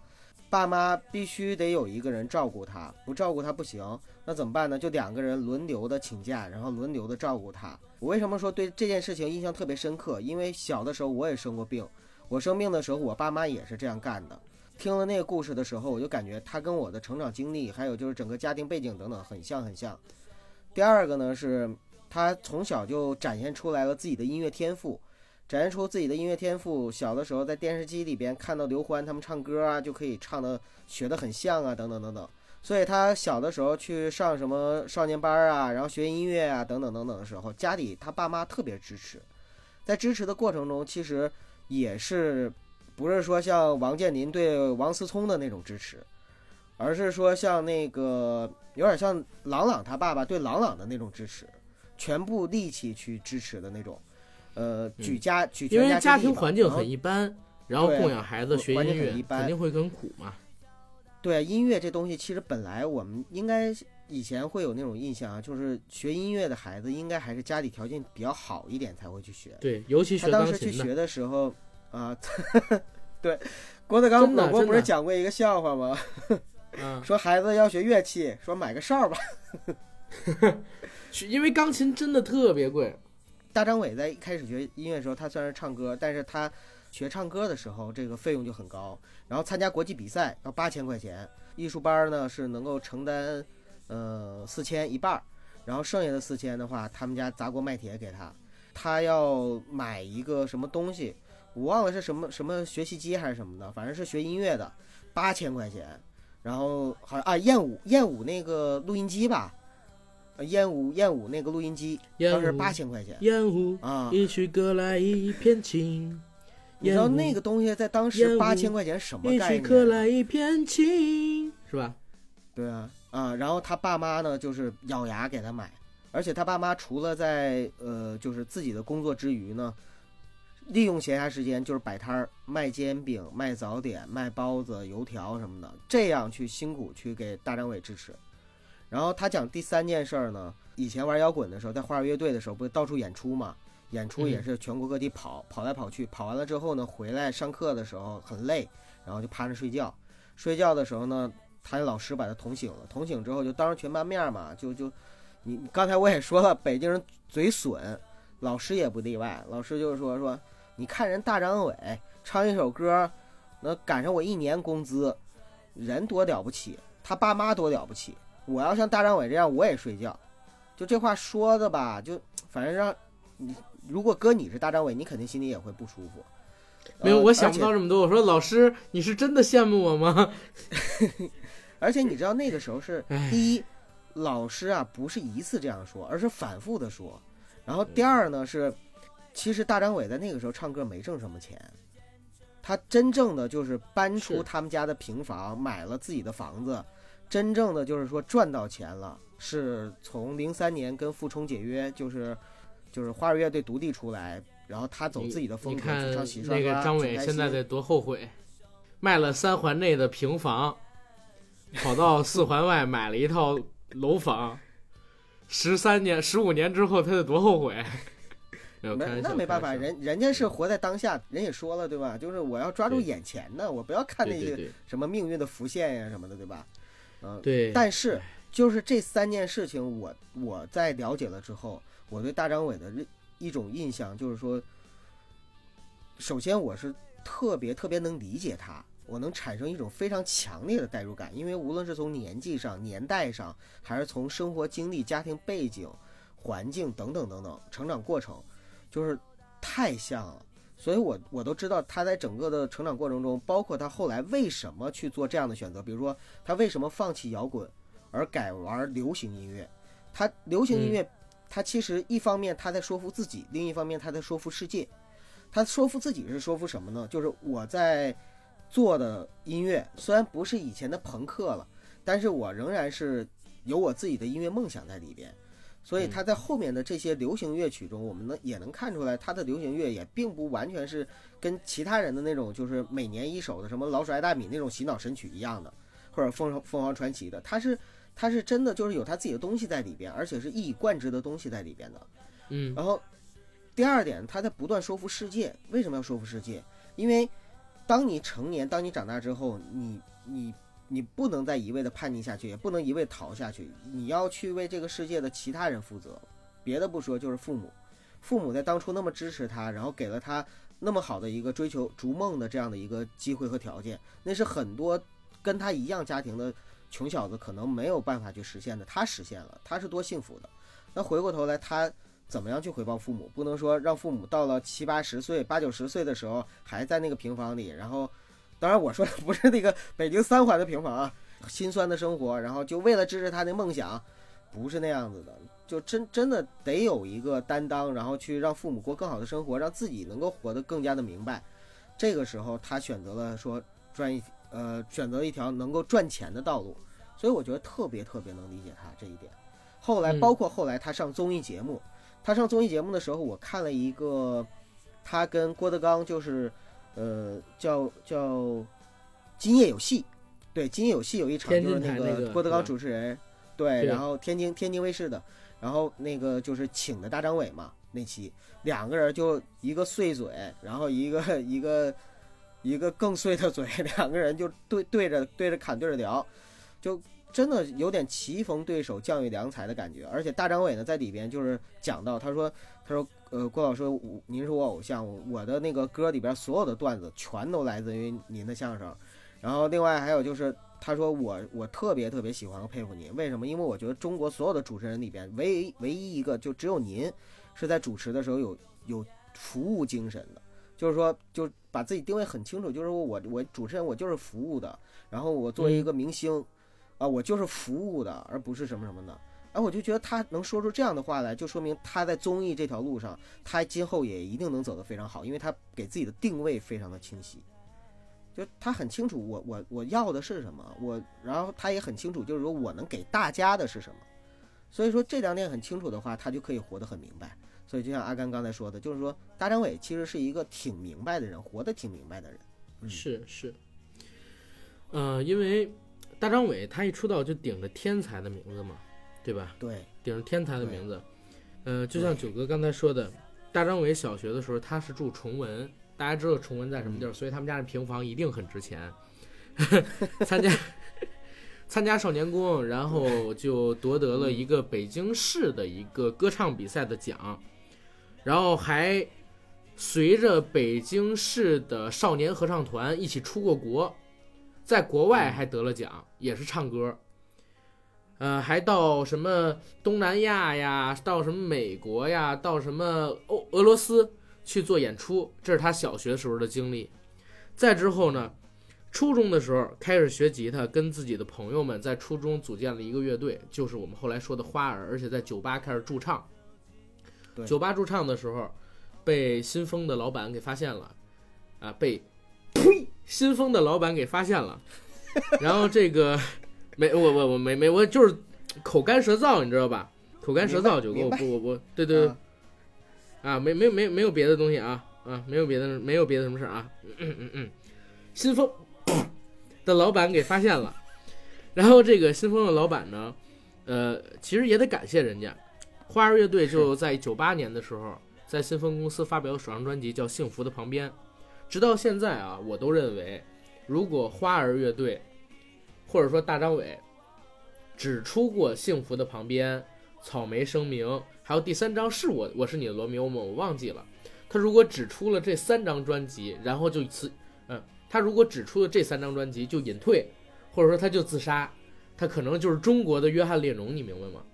爸妈必须得有一个人照顾他，不照顾他不行。那怎么办呢？就两个人轮流的请假，然后轮流的照顾他。我为什么说对这件事情印象特别深刻？因为小的时候我也生过病，我生病的时候我爸妈也是这样干的。听了那个故事的时候，我就感觉他跟我的成长经历，还有就是整个家庭背景等等很像很像。第二个呢，是他从小就展现出来了自己的音乐天赋。展现出自己的音乐天赋。小的时候在电视机里边看到刘欢他们唱歌啊，就可以唱的学的很像啊，等等等等。所以他小的时候去上什么少年班啊，然后学音乐啊，等等等等的时候，家里他爸妈特别支持。在支持的过程中，其实也是不是说像王健林对王思聪的那种支持，而是说像那个有点像朗朗他爸爸对朗朗的那种支持，全部力气去支持的那种。呃，举家举家因为家庭环境很一般，然后供养孩子学音乐肯定会很苦嘛。对，音乐这东西其实本来我们应该以前会有那种印象啊，就是学音乐的孩子应该还是家里条件比较好一点才会去学。对，尤其他当时去学的时候啊，对，郭德纲老郭不是讲过一个笑话吗？说孩子要学乐器，说买个哨吧。因为钢琴真的特别贵。大张伟在一开始学音乐的时候，他虽然是唱歌，但是他学唱歌的时候，这个费用就很高。然后参加国际比赛要八千块钱，艺术班呢是能够承担，呃四千一半儿，然后剩下的四千的话，他们家砸锅卖铁给他。他要买一个什么东西，我忘了是什么什么学习机还是什么的，反正是学音乐的，八千块钱。然后好像啊燕舞燕舞那个录音机吧。燕舞燕舞那个录音机当时八千块钱。燕舞啊，一曲歌来一片情。你知道那个东西在当时八千块钱什么概念？一曲歌来一片情，是吧？对啊，啊，然后他爸妈呢，就是咬牙给他买，而且他爸妈除了在呃，就是自己的工作之余呢，利用闲暇时间就是摆摊儿卖煎饼、卖早点、卖包子、油条什么的，这样去辛苦去给大张伟支持。然后他讲第三件事儿呢，以前玩摇滚的时候，在花儿乐队的时候，不是到处演出嘛？演出也是全国各地跑，跑来跑去，跑完了之后呢，回来上课的时候很累，然后就趴着睡觉。睡觉的时候呢，他的老师把他捅醒了，捅醒之后就当着全班面嘛，就就你刚才我也说了，北京人嘴损，老师也不例外，老师就是说说，你看人大张伟唱一首歌，能赶上我一年工资，人多了不起，他爸妈多了不起，我要像大张伟这样我也睡觉，就这话说的吧，就反正让你如果搁你是大张伟，你肯定心里也会不舒服。没有，呃我想不到这么多。我说老师，你是真的羡慕我吗？而且你知道那个时候是第一，老师啊不是一次这样说，而是反复的说。然后第二呢是，其实大张伟在那个时候唱歌没挣什么钱，他真正的就是搬出他们家的平房，买了自己的房子，真正的就是说赚到钱了，是从零三年跟傅冲解约，就是就是花儿乐队独立出来，然后他走自己的风格，你看主唱洗刷那个张伟现在得多后悔，卖了三环内的平房，跑到四环外买了一套楼房，十三年、十五年之后他得多后悔。没那没办法，人人家是活在当下，人也说了对吧？就是我要抓住眼前的，我不要看那些什么命运的浮现呀什么的，对吧？嗯，对，但是就是这三件事情我，我在了解了之后，我对大张伟的认一种印象就是说，首先我是特别特别能理解他，我能产生一种非常强烈的代入感，因为无论是从年纪上、年代上，还是从生活经历、家庭背景、环境等等等等成长过程，就是太像了。所以我我都知道他在整个的成长过程中，包括他后来为什么去做这样的选择，比如说他为什么放弃摇滚而改玩流行音乐。他流行音乐，他其实一方面他在说服自己，另一方面他在说服世界。他说服自己是说服什么呢？就是我在做的音乐虽然不是以前的朋克了，但是我仍然是有我自己的音乐梦想在里边。所以他在后面的这些流行乐曲中，我们能也能看出来，他的流行乐也并不完全是跟其他人的那种就是每年一首的什么老鼠爱大米那种洗脑神曲一样的，或者凤凰凤凰传奇的，他是他是真的就是有他自己的东西在里边，而且是一以贯之的东西在里边的。嗯然后第二点，他在不断说服世界。为什么要说服世界？因为当你成年，当你长大之后，你你你不能再一味的叛逆下去，也不能一味逃下去，你要去为这个世界的其他人负责。别的不说，就是父母，父母在当初那么支持他，然后给了他那么好的一个追求逐梦的这样的一个机会和条件，那是很多跟他一样家庭的穷小子可能没有办法去实现的，他实现了，他是多幸福的。那回过头来，他怎么样去回报父母？不能说让父母到了七八十岁、八九十岁的时候还在那个平房里，然后，当然我说的不是那个北京三环的平房啊，心酸的生活，然后就为了支持他的梦想，不是那样子的，就真真的得有一个担当，然后去让父母过更好的生活，让自己能够活得更加的明白。这个时候，他选择了说赚一呃选择一条能够赚钱的道路，所以我觉得特别特别能理解他这一点。后来，嗯包括后来他上综艺节目，他上综艺节目的时候，我看了一个他跟郭德纲就是呃叫叫《今夜有戏》，对，《今夜有戏》有一场就是那个郭德纲主持人，对，对然后天津天津卫视的，然后那个就是请的大张伟嘛，那期。两个人就一个碎嘴，然后一个 一个一个更碎的嘴，两个人就对对着对着砍对着聊，就真的有点棋逢对手将遇良才的感觉。而且大张伟呢在里边就是讲到，他说他说呃郭老师，您是我偶像，我的那个歌里边所有的段子全都来自于您的相声。然后另外还有就是他说我我特别特别喜欢和佩服您，为什么？因为我觉得中国所有的主持人里边，唯唯一一个就只有您是在主持的时候有有服务精神的，就是说就把自己定位很清楚，就是我我主持人我就是服务的，然后我作为一个明星，啊我就是服务的，而不是什么什么的。哎，我就觉得他能说出这样的话来，就说明他在综艺这条路上，他今后也一定能走得非常好，因为他给自己的定位非常的清晰。就他很清楚我我我要的是什么，我然后他也很清楚，就是说我能给大家的是什么。所以说这两点很清楚的话，他就可以活得很明白。所以就像阿甘刚才说的，就是说大张伟其实是一个挺明白的人，活得挺明白的人。是是，呃，因为大张伟他一出道就顶着天才的名字嘛，对吧？对，顶着天才的名字，呃，就像九哥刚才说的，大张伟小学的时候他是住崇文，大家知道崇文在什么地儿，所以他们家的平房一定很值钱。参加 参加少年宫，然后就夺得了一个北京市的一个歌唱比赛的奖，然后还随着北京市的少年合唱团一起出过国，在国外还得了奖，也是唱歌。呃，还到什么东南亚呀，到什么美国呀，到什么欧俄罗斯去做演出，这是他小学时候的经历。再之后呢，初中的时候开始学吉他，跟自己的朋友们在初中组建了一个乐队，就是我们后来说的花儿，而且在酒吧开始驻唱。酒吧驻唱的时候，被新风的老板给发现了，啊，被呸，新丰的老板给发现了，然后这个没我我我没没我就是口干舌燥，你知道吧？口干舌燥就给我不我我对对对啊啊，没没没没有别的东西啊啊，没有别的没有别的什么事儿啊，嗯嗯嗯嗯，新丰的老板给发现了，然后这个新丰的老板呢，呃，其实也得感谢人家，花儿乐队就在九八年的时候，在新丰公司发表首张专辑叫《幸福的旁边》，直到现在啊，我都认为，如果花儿乐队或者说大张伟只出过《幸福的旁边》。草莓声明，还有第三张是我我是你的罗密欧吗？我忘记了。他如果只出了这三张专辑，然后就辞，嗯，他如果只出了这三张专辑就隐退，或者说他就自杀，他可能就是中国的约翰列侬，你明白吗？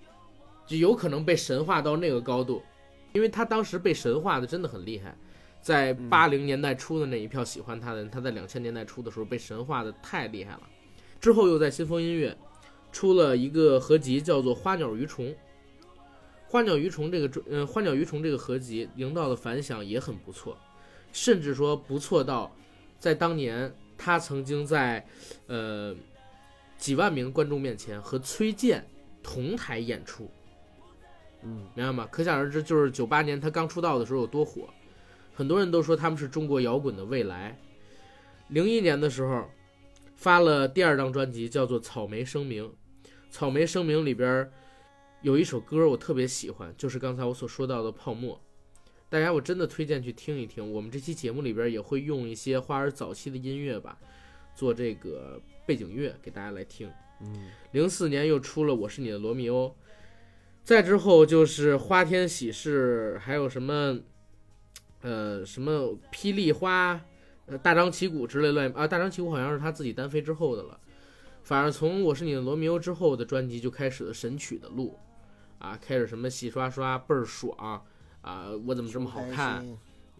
就有可能被神化到那个高度，因为他当时被神化的真的很厉害，在八零年代初的那一票喜欢他的人，他在两千年代初的时候被神化的太厉害了，之后又在新风音乐出了一个合集，叫做《花鸟鱼虫》。花鸟鱼虫这个专，呃，花鸟鱼虫这个合集营造的反响也很不错，甚至说不错到，在当年他曾经在，呃，几万名观众面前和崔健同台演出，嗯，明白吗？可想而知，就是九八年他刚出道的时候有多火，很多人都说他们是中国摇滚的未来。零一年的时候，发了第二张专辑，叫做《草莓声明》，《草莓声明》里边。有一首歌我特别喜欢，就是刚才我所说到的《泡沫》，大家我真的推荐去听一听。我们这期节目里边也会用一些花儿早期的音乐吧，做这个背景乐给大家来听。嗯，零四年又出了《我是你的罗密欧》，再之后就是《花天喜事》，还有什么，呃，什么霹雳花、呃大张旗鼓之类乱啊，大张旗鼓好像是他自己单飞之后的了。反正从《我是你的罗密欧》之后的专辑就开始了神曲的路。啊，开始什么洗刷刷倍儿爽啊！我怎么这么好看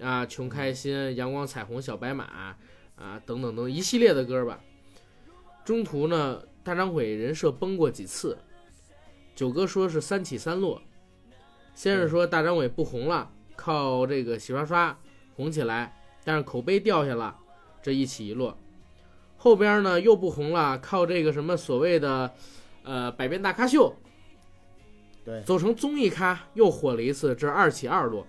啊？穷开心，阳光彩虹小白马啊，等等等一系列的歌吧。中途呢，大张伟人设崩过几次，九哥说是三起三落。先是说大张伟不红了，靠这个洗刷刷红起来，但是口碑掉下了，这一起一落。后边呢又不红了，靠这个什么所谓的呃百变大咖秀。对，走成综艺咖又火了一次，这二起二落。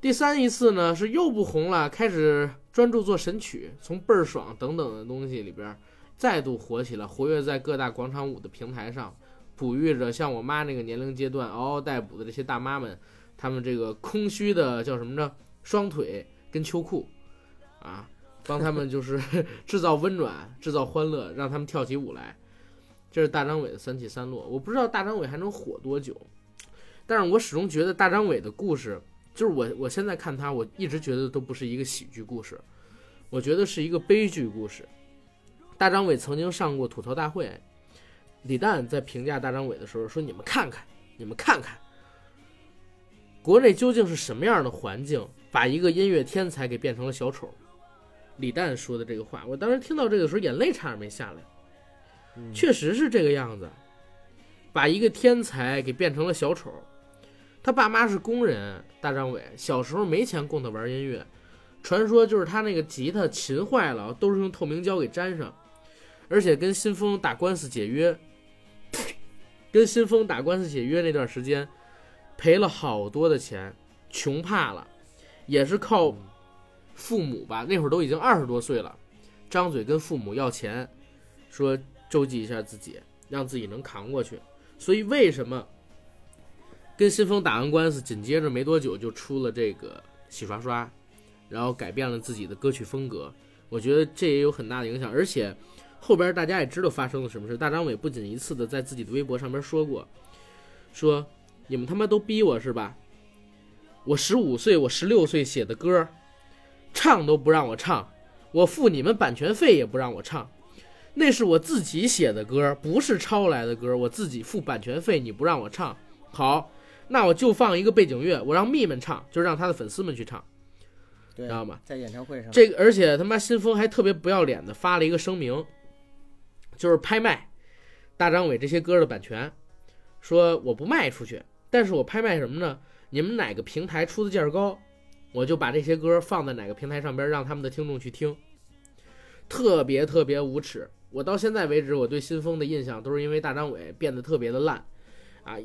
第三一次呢是又不红了，开始专注做神曲，从倍儿爽等等的东西里边再度火起来，活跃在各大广场舞的平台上，哺育着像我妈那个年龄阶段嗷嗷待哺的这些大妈们，他们这个空虚的叫什么着双腿跟秋裤啊，帮他们就是 制造温暖，制造欢乐，让他们跳起舞来。这是大张伟的三起三落，我不知道大张伟还能火多久，但是我始终觉得大张伟的故事，就是我我现在看他，我一直觉得都不是一个喜剧故事，我觉得是一个悲剧故事。大张伟曾经上过吐槽大会，李诞在评价大张伟的时候说：“你们看看，你们看看，国内究竟是什么样的环境，把一个音乐天才给变成了小丑？”李诞说的这个话，我当时听到这个时候，眼泪差点没下来。确实是这个样子，把一个天才给变成了小丑。他爸妈是工人，大张伟小时候没钱供他玩音乐，传说就是他那个吉他琴坏了，都是用透明胶给粘上，而且跟新风打官司解约，跟新风打官司解约那段时间，赔了好多的钱，穷怕了，也是靠父母吧，那会儿都已经二十多岁了，张嘴跟父母要钱，说。周济一下自己，让自己能扛过去。所以为什么跟新风打完官司，紧接着没多久就出了这个洗刷刷，然后改变了自己的歌曲风格？我觉得这也有很大的影响。而且后边大家也知道发生了什么事。大张伟不仅一次的在自己的微博上面说过，说你们他妈都逼我是吧？我十五岁，我十六岁写的歌，唱都不让我唱，我付你们版权费也不让我唱，那是我自己写的歌，不是抄来的歌，我自己付版权费，你不让我唱，好，那我就放一个背景乐，我让蜜们唱，就让他的粉丝们去唱，知道吗？在演唱会上，这个，而且他妈新风还特别不要脸的发了一个声明，就是拍卖大张伟这些歌的版权，说我不卖出去，但是我拍卖什么呢？你们哪个平台出的价高，我就把这些歌放在哪个平台上边，让他们的听众去听，特别特别无耻。我到现在为止，我对新风的印象都是因为大张伟变得特别的烂，啊，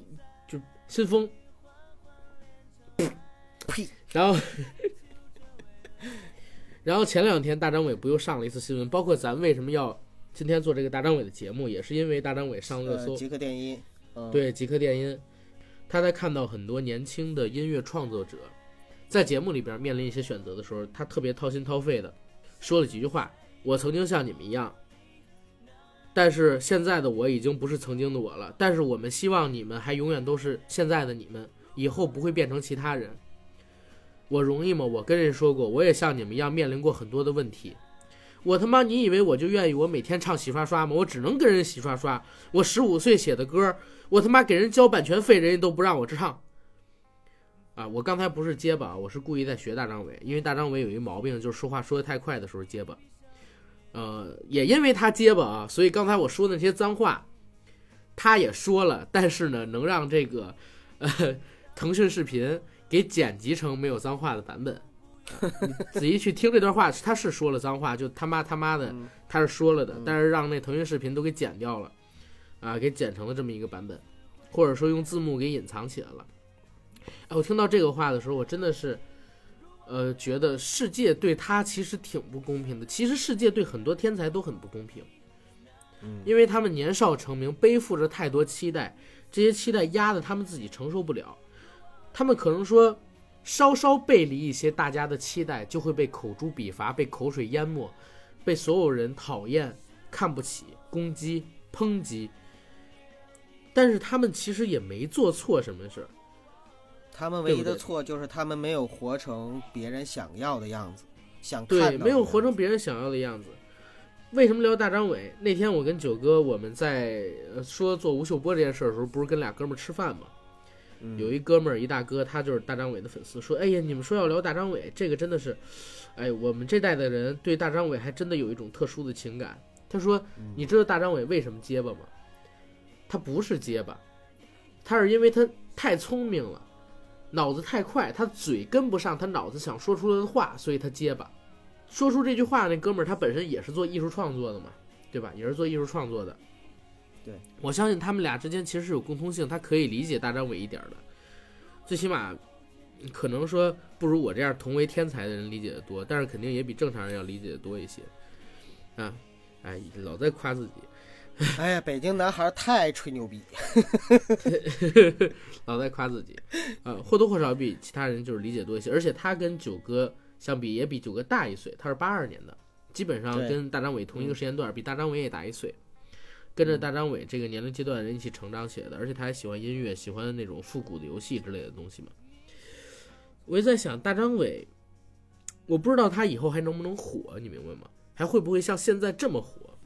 就新风，呸，然后。然后前两天大张伟不又上了一次新闻，包括咱为什么要今天做这个大张伟的节目，也是因为大张伟上热搜。呃，极客电音，嗯，对，极客电音，他在看到很多年轻的音乐创作者在节目里边面临一些选择的时候，他特别掏心掏肺的说了几句话。我曾经像你们一样，但是现在的我已经不是曾经的我了。但是我们希望你们还永远都是现在的你们，以后不会变成其他人。我容易吗？我跟人说过，我也像你们一样面临过很多的问题。我他妈，你以为我就愿意我每天唱洗刷刷吗？我只能跟人洗刷刷。我十五岁写的歌，我他妈给人交版权费，人家都不让我唱。啊，我刚才不是结巴，我是故意在学大张伟，因为大张伟有一毛病，就是说话说的太快的时候结巴。呃，也因为他结巴啊，所以刚才我说那些脏话，他也说了，但是呢，能让这个呃腾讯视频。给剪辑成没有脏话的版本，仔细去听这段话，他是说了脏话，就他妈他妈的，他是说了的，但是让那腾讯视频都给剪掉了，啊，给剪成了这么一个版本，或者说用字幕给隐藏起来了。哎，我听到这个话的时候，我真的是，呃，觉得世界对他其实挺不公平的。其实世界对很多天才都很不公平，嗯，因为他们年少成名，背负着太多期待，这些期待压得他们自己承受不了。他们可能说，稍稍背离一些大家的期待，就会被口诛笔伐，被口水淹没，被所有人讨厌、看不起、攻击、抨击。但是他们其实也没做错什么事儿，他们唯一的错就是他们没有活成别人想要的样子，想对，没有活成别人想要的样子。为什么聊大张伟？那天我跟九哥我们在说做吴秀波这件事的时候，不是跟俩哥们儿吃饭吗？有一哥们儿，一大哥，他就是大张伟的粉丝，说：“哎呀，你们说要聊大张伟，这个真的是，哎，我们这代的人对大张伟还真的有一种特殊的情感。”他说：“你知道大张伟为什么结巴吗？他不是结巴，他是因为他太聪明了，脑子太快，他嘴跟不上他脑子想说出来的话，所以他结巴。说出这句话那哥们儿，他本身也是做艺术创作的嘛，对吧？也是做艺术创作的。”对，我相信他们俩之间其实是有共通性，他可以理解大张伟一点的，最起码可能说不如我这样同为天才的人理解的多，但是肯定也比正常人要理解的多一些。啊，哎，老在夸自己。哎呀，北京男孩太吹牛逼，老在夸自己。啊，或多或少比其他人就是理解多一些，而且他跟九哥相比也比九哥大一岁，他是八二年的，基本上跟大张伟同一个时间段，比大张伟也大一岁。跟着大张伟这个年龄阶段的人一起成长起来的，而且他还喜欢音乐，喜欢那种复古的游戏之类的东西嘛。我就在想，大张伟，我不知道他以后还能不能火，你明白吗？还会不会像现在这么火？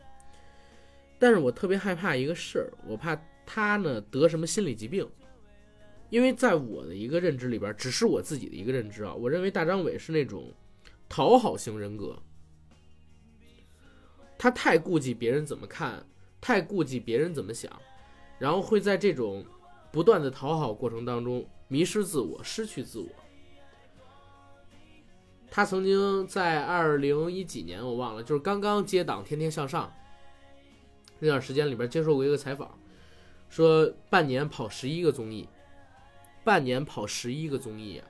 但是我特别害怕一个事儿，我怕他呢得什么心理疾病。因为在我的一个认知里边，只是我自己的一个认知啊，我认为大张伟是那种讨好型人格，他太顾及别人怎么看。太顾及别人怎么想，然后会在这种不断的讨好过程当中迷失自我，失去自我。他曾经在二零一几年，我忘了，就是刚刚接档《天天向上》那段时间里边接受过一个采访，说半年跑十一个综艺，半年跑十一个综艺啊，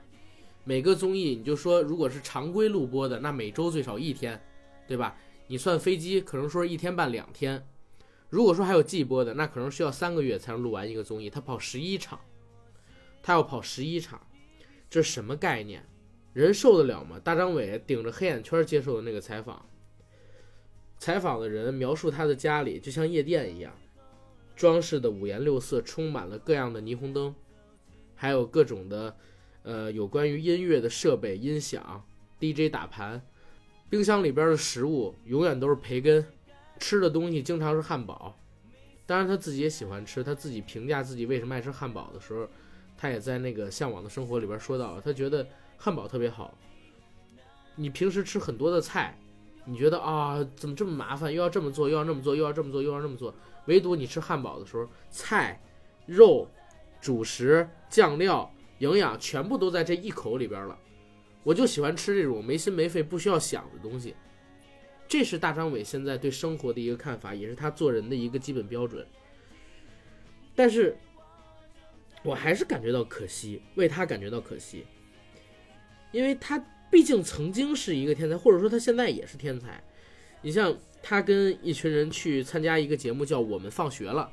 每个综艺你就说如果是常规录播的，那每周最少一天，对吧？你算飞机，可能说一天半两天。如果说还有季播的，那可能需要三个月才能录完一个综艺。他跑十一场，他要跑十一场，这是什么概念？人受得了吗？大张伟顶着黑眼圈接受的那个采访，采访的人描述他的家里就像夜店一样，装饰的五颜六色，充满了各样的霓虹灯，还有各种的，呃，有关于音乐的设备、音响、DJ 打盘。冰箱里边的食物永远都是培根，吃的东西经常是汉堡。当然他自己也喜欢吃，他自己评价自己为什么爱吃汉堡的时候，他也在那个《向往的生活》里边说到了，他觉得汉堡特别好。你平时吃很多的菜，你觉得啊，怎么这么麻烦？又要这么做，又要那么做，又要这么做，又要那么做。唯独你吃汉堡的时候，菜、肉、主食、酱料、营养全部都在这一口里边了。我就喜欢吃这种没心没肺、不需要想的东西。这是大张伟现在对生活的一个看法，也是他做人的一个基本标准。但是，我还是感觉到可惜，为他感觉到可惜，因为他毕竟曾经是一个天才，或者说他现在也是天才。你像他跟一群人去参加一个节目，叫《我们放学了》。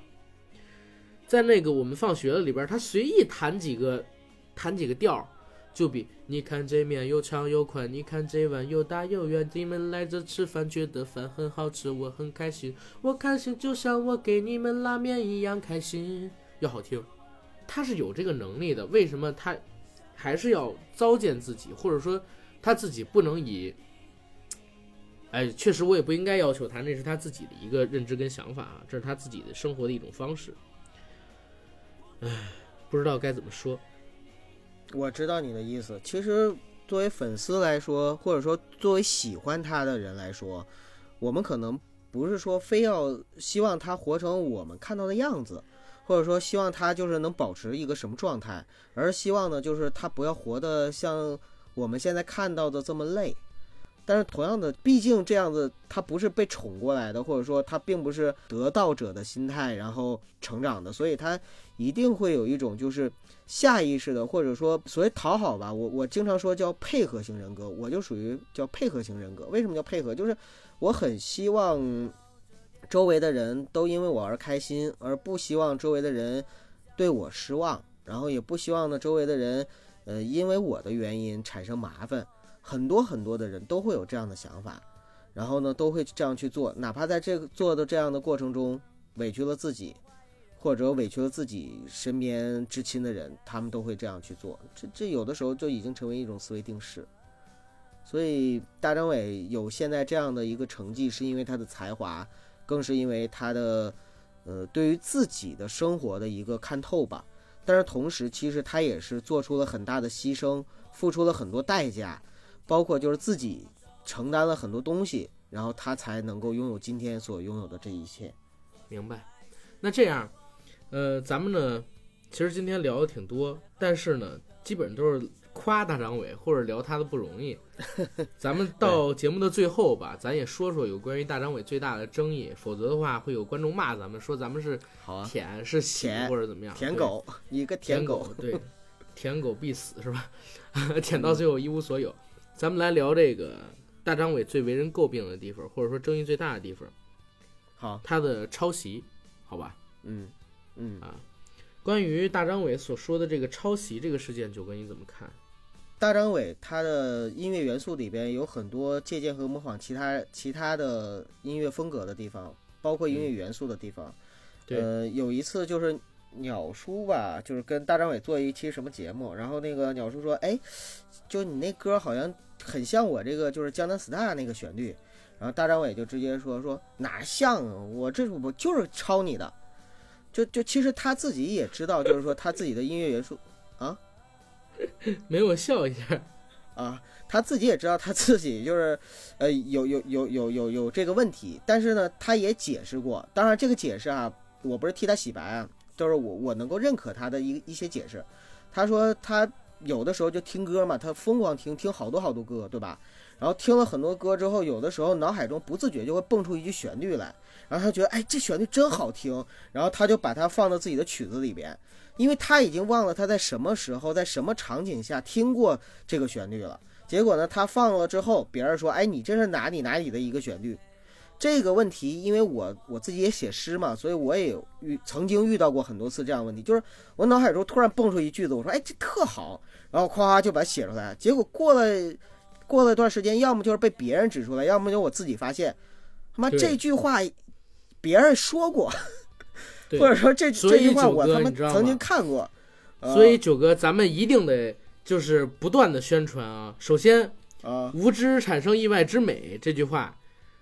在那个《我们放学了》里边，他随意弹几个，弹几个调儿。就比你看这面又长又宽，你看这碗又大又圆。你们来这吃饭，觉得饭很好吃，我很开心。我开心就像我给你们拉面一样开心，要好听。他是有这个能力的，为什么他还是要糟践自己，或者说他自己不能以？哎，确实我也不应该要求他，那是他自己的一个认知跟想法啊，这是他自己的生活的一种方式。唉，不知道该怎么说。我知道你的意思。其实，作为粉丝来说，或者说作为喜欢他的人来说，我们可能不是说非要希望他活成我们看到的样子，或者说希望他就是能保持一个什么状态，而希望呢，就是他不要活得像我们现在看到的这么累。但是同样的，毕竟这样子，他不是被宠过来的，或者说他并不是得道者的心态，然后成长的，所以他一定会有一种就是下意识的，或者说所谓讨好吧。我我经常说叫配合型人格，我就属于叫配合型人格。为什么叫配合？就是我很希望周围的人都因为我而开心，而不希望周围的人对我失望，然后也不希望呢周围的人呃因为我的原因产生麻烦。很多很多的人都会有这样的想法，然后呢，都会这样去做，哪怕在这个做的这样的过程中委屈了自己，或者委屈了自己身边至亲的人，他们都会这样去做。这这有的时候就已经成为一种思维定式。所以大张伟有现在这样的一个成绩，是因为他的才华，更是因为他的呃对于自己的生活的一个看透吧。但是同时，其实他也是做出了很大的牺牲，付出了很多代价。包括就是自己承担了很多东西，然后他才能够拥有今天所拥有的这一切。明白？那这样，呃，咱们呢，其实今天聊的挺多，但是呢，基本都是夸大张伟或者聊他的不容易。咱们到节目的最后吧，咱也说说有关于大张伟最大的争议，否则的话会有观众骂咱们，说咱们是舔是舔或者怎么样？舔狗，一个舔狗，对，舔狗必死是吧？舔到最后一无所有。咱们来聊这个大张伟最为人诟病的地方，或者说争议最大的地方。好，他的抄袭，好吧？嗯嗯啊，关于大张伟所说的这个抄袭这个事件，九哥你怎么看？大张伟他的音乐元素里边有很多借鉴和模仿其他其他的音乐风格的地方，包括音乐元素的地方。呃，有一次就是鸟叔吧，就是跟大张伟做一期什么节目，然后那个鸟叔说：“哎，就你那歌好像。”很像我这个就是江南 star 那个旋律，然后大张伟就直接说说哪像啊，我这我就是抄你的，就就其实他自己也知道，就是说他自己的音乐元素啊，没有笑一下啊，他自己也知道他自己就是呃有有有有有有这个问题，但是呢他也解释过，当然这个解释啊，我不是替他洗白啊，就是我我能够认可他的一一些解释，他说他。有的时候就听歌嘛，他疯狂听，听好多好多歌，对吧？然后听了很多歌之后，有的时候脑海中不自觉就会蹦出一句旋律来，然后他觉得，哎，这旋律真好听，然后他就把它放到自己的曲子里边，因为他已经忘了他在什么时候、在什么场景下听过这个旋律了。结果呢，他放了之后，别人说，哎，你这是哪里哪里的一个旋律？这个问题，因为我我自己也写诗嘛，所以我也遇曾经遇到过很多次这样的问题，就是我脑海中突然蹦出一句子，我说，哎，这特好。然后夸就把它写出来，结果过了过了一段时间，要么就是被别人指出来，要么就我自己发现，他妈这句话别人说过，或者说这这句话我他妈曾经看过，呃所以九哥，咱们一定得就是不断的宣传啊。首先，啊无知产生意外之美这句话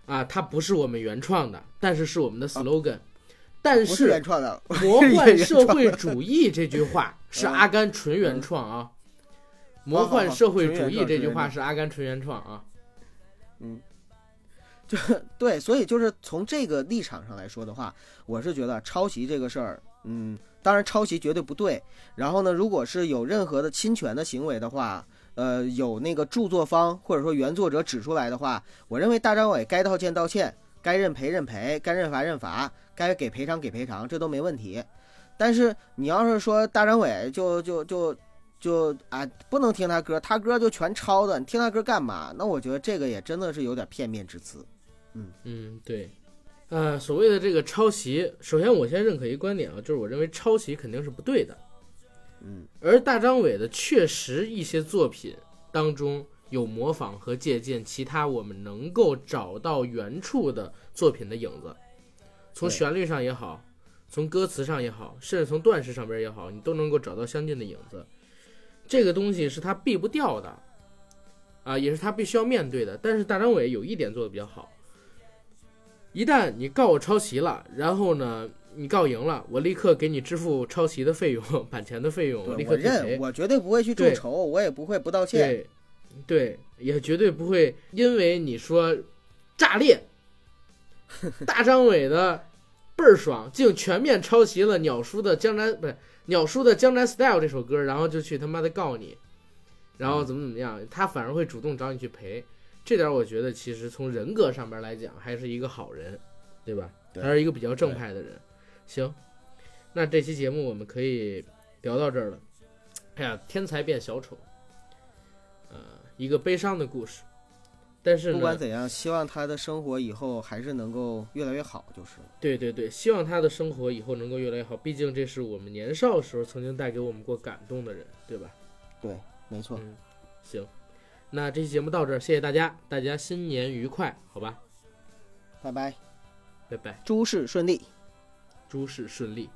啊，它不是我们原创的，但是是我们的 slogan。但是原创的，魔幻 社会主义这句话是嗯阿甘纯原创啊。魔幻社会主义这句话是阿甘纯原创啊。嗯，就对，所以就是从这个立场上来说的话，我是觉得抄袭这个事儿，嗯，当然抄袭绝对不对。然后呢，如果是有任何的侵权的行为的话，呃，有那个著作方或者说原作者指出来的话，我认为大张伟该道歉道歉，该认赔认赔，该认罚认罚，该给赔偿给赔偿，这都没问题。但是你要是说大张伟就就就就啊，不能听他歌，他歌就全抄的，你听他歌干嘛？那我觉得这个也真的是有点片面之词。嗯嗯，对。呃，所谓的这个抄袭，首先我先认可一个观点啊，就是我认为抄袭肯定是不对的。嗯，而大张伟的确实一些作品当中有模仿和借鉴其他我们能够找到原处的作品的影子，从旋律上也好，从歌词上也好，甚至从段式上边也好，你都能够找到相近的影子。这个东西是他避不掉的，啊，也是他必须要面对的。但是大张伟有一点做的比较好，一旦你告我抄袭了，然后呢，你告赢了，我立刻给你支付抄袭的费用、版权的费用，我认，刻拒赔。我绝对不会去众筹，我也不会不道歉。对，对，也绝对不会因为你说炸裂，大张伟的倍儿爽，竟全面抄袭了鸟叔的《江南》不是鸟叔的《江南 Style》这首歌，然后就去他妈的告你，然后怎么怎么样，他反而会主动找你去赔。这点我觉得其实从人格上边来讲，还是一个好人，对吧？对还是一个比较正派的人。行，那这期节目我们可以聊到这儿了。哎呀，天才变小丑，呃，一个悲伤的故事。但是不管，怎样，希望他的生活以后还是能够越来越好，就是了。对对对，希望他的生活以后能够越来越好。毕竟这是我们年少时候曾经带给我们过感动的人，对吧？对，没错。嗯，行，那这期节目到这儿，谢谢大家，大家新年愉快，好吧？拜拜，拜拜，诸事顺利。诸事顺利。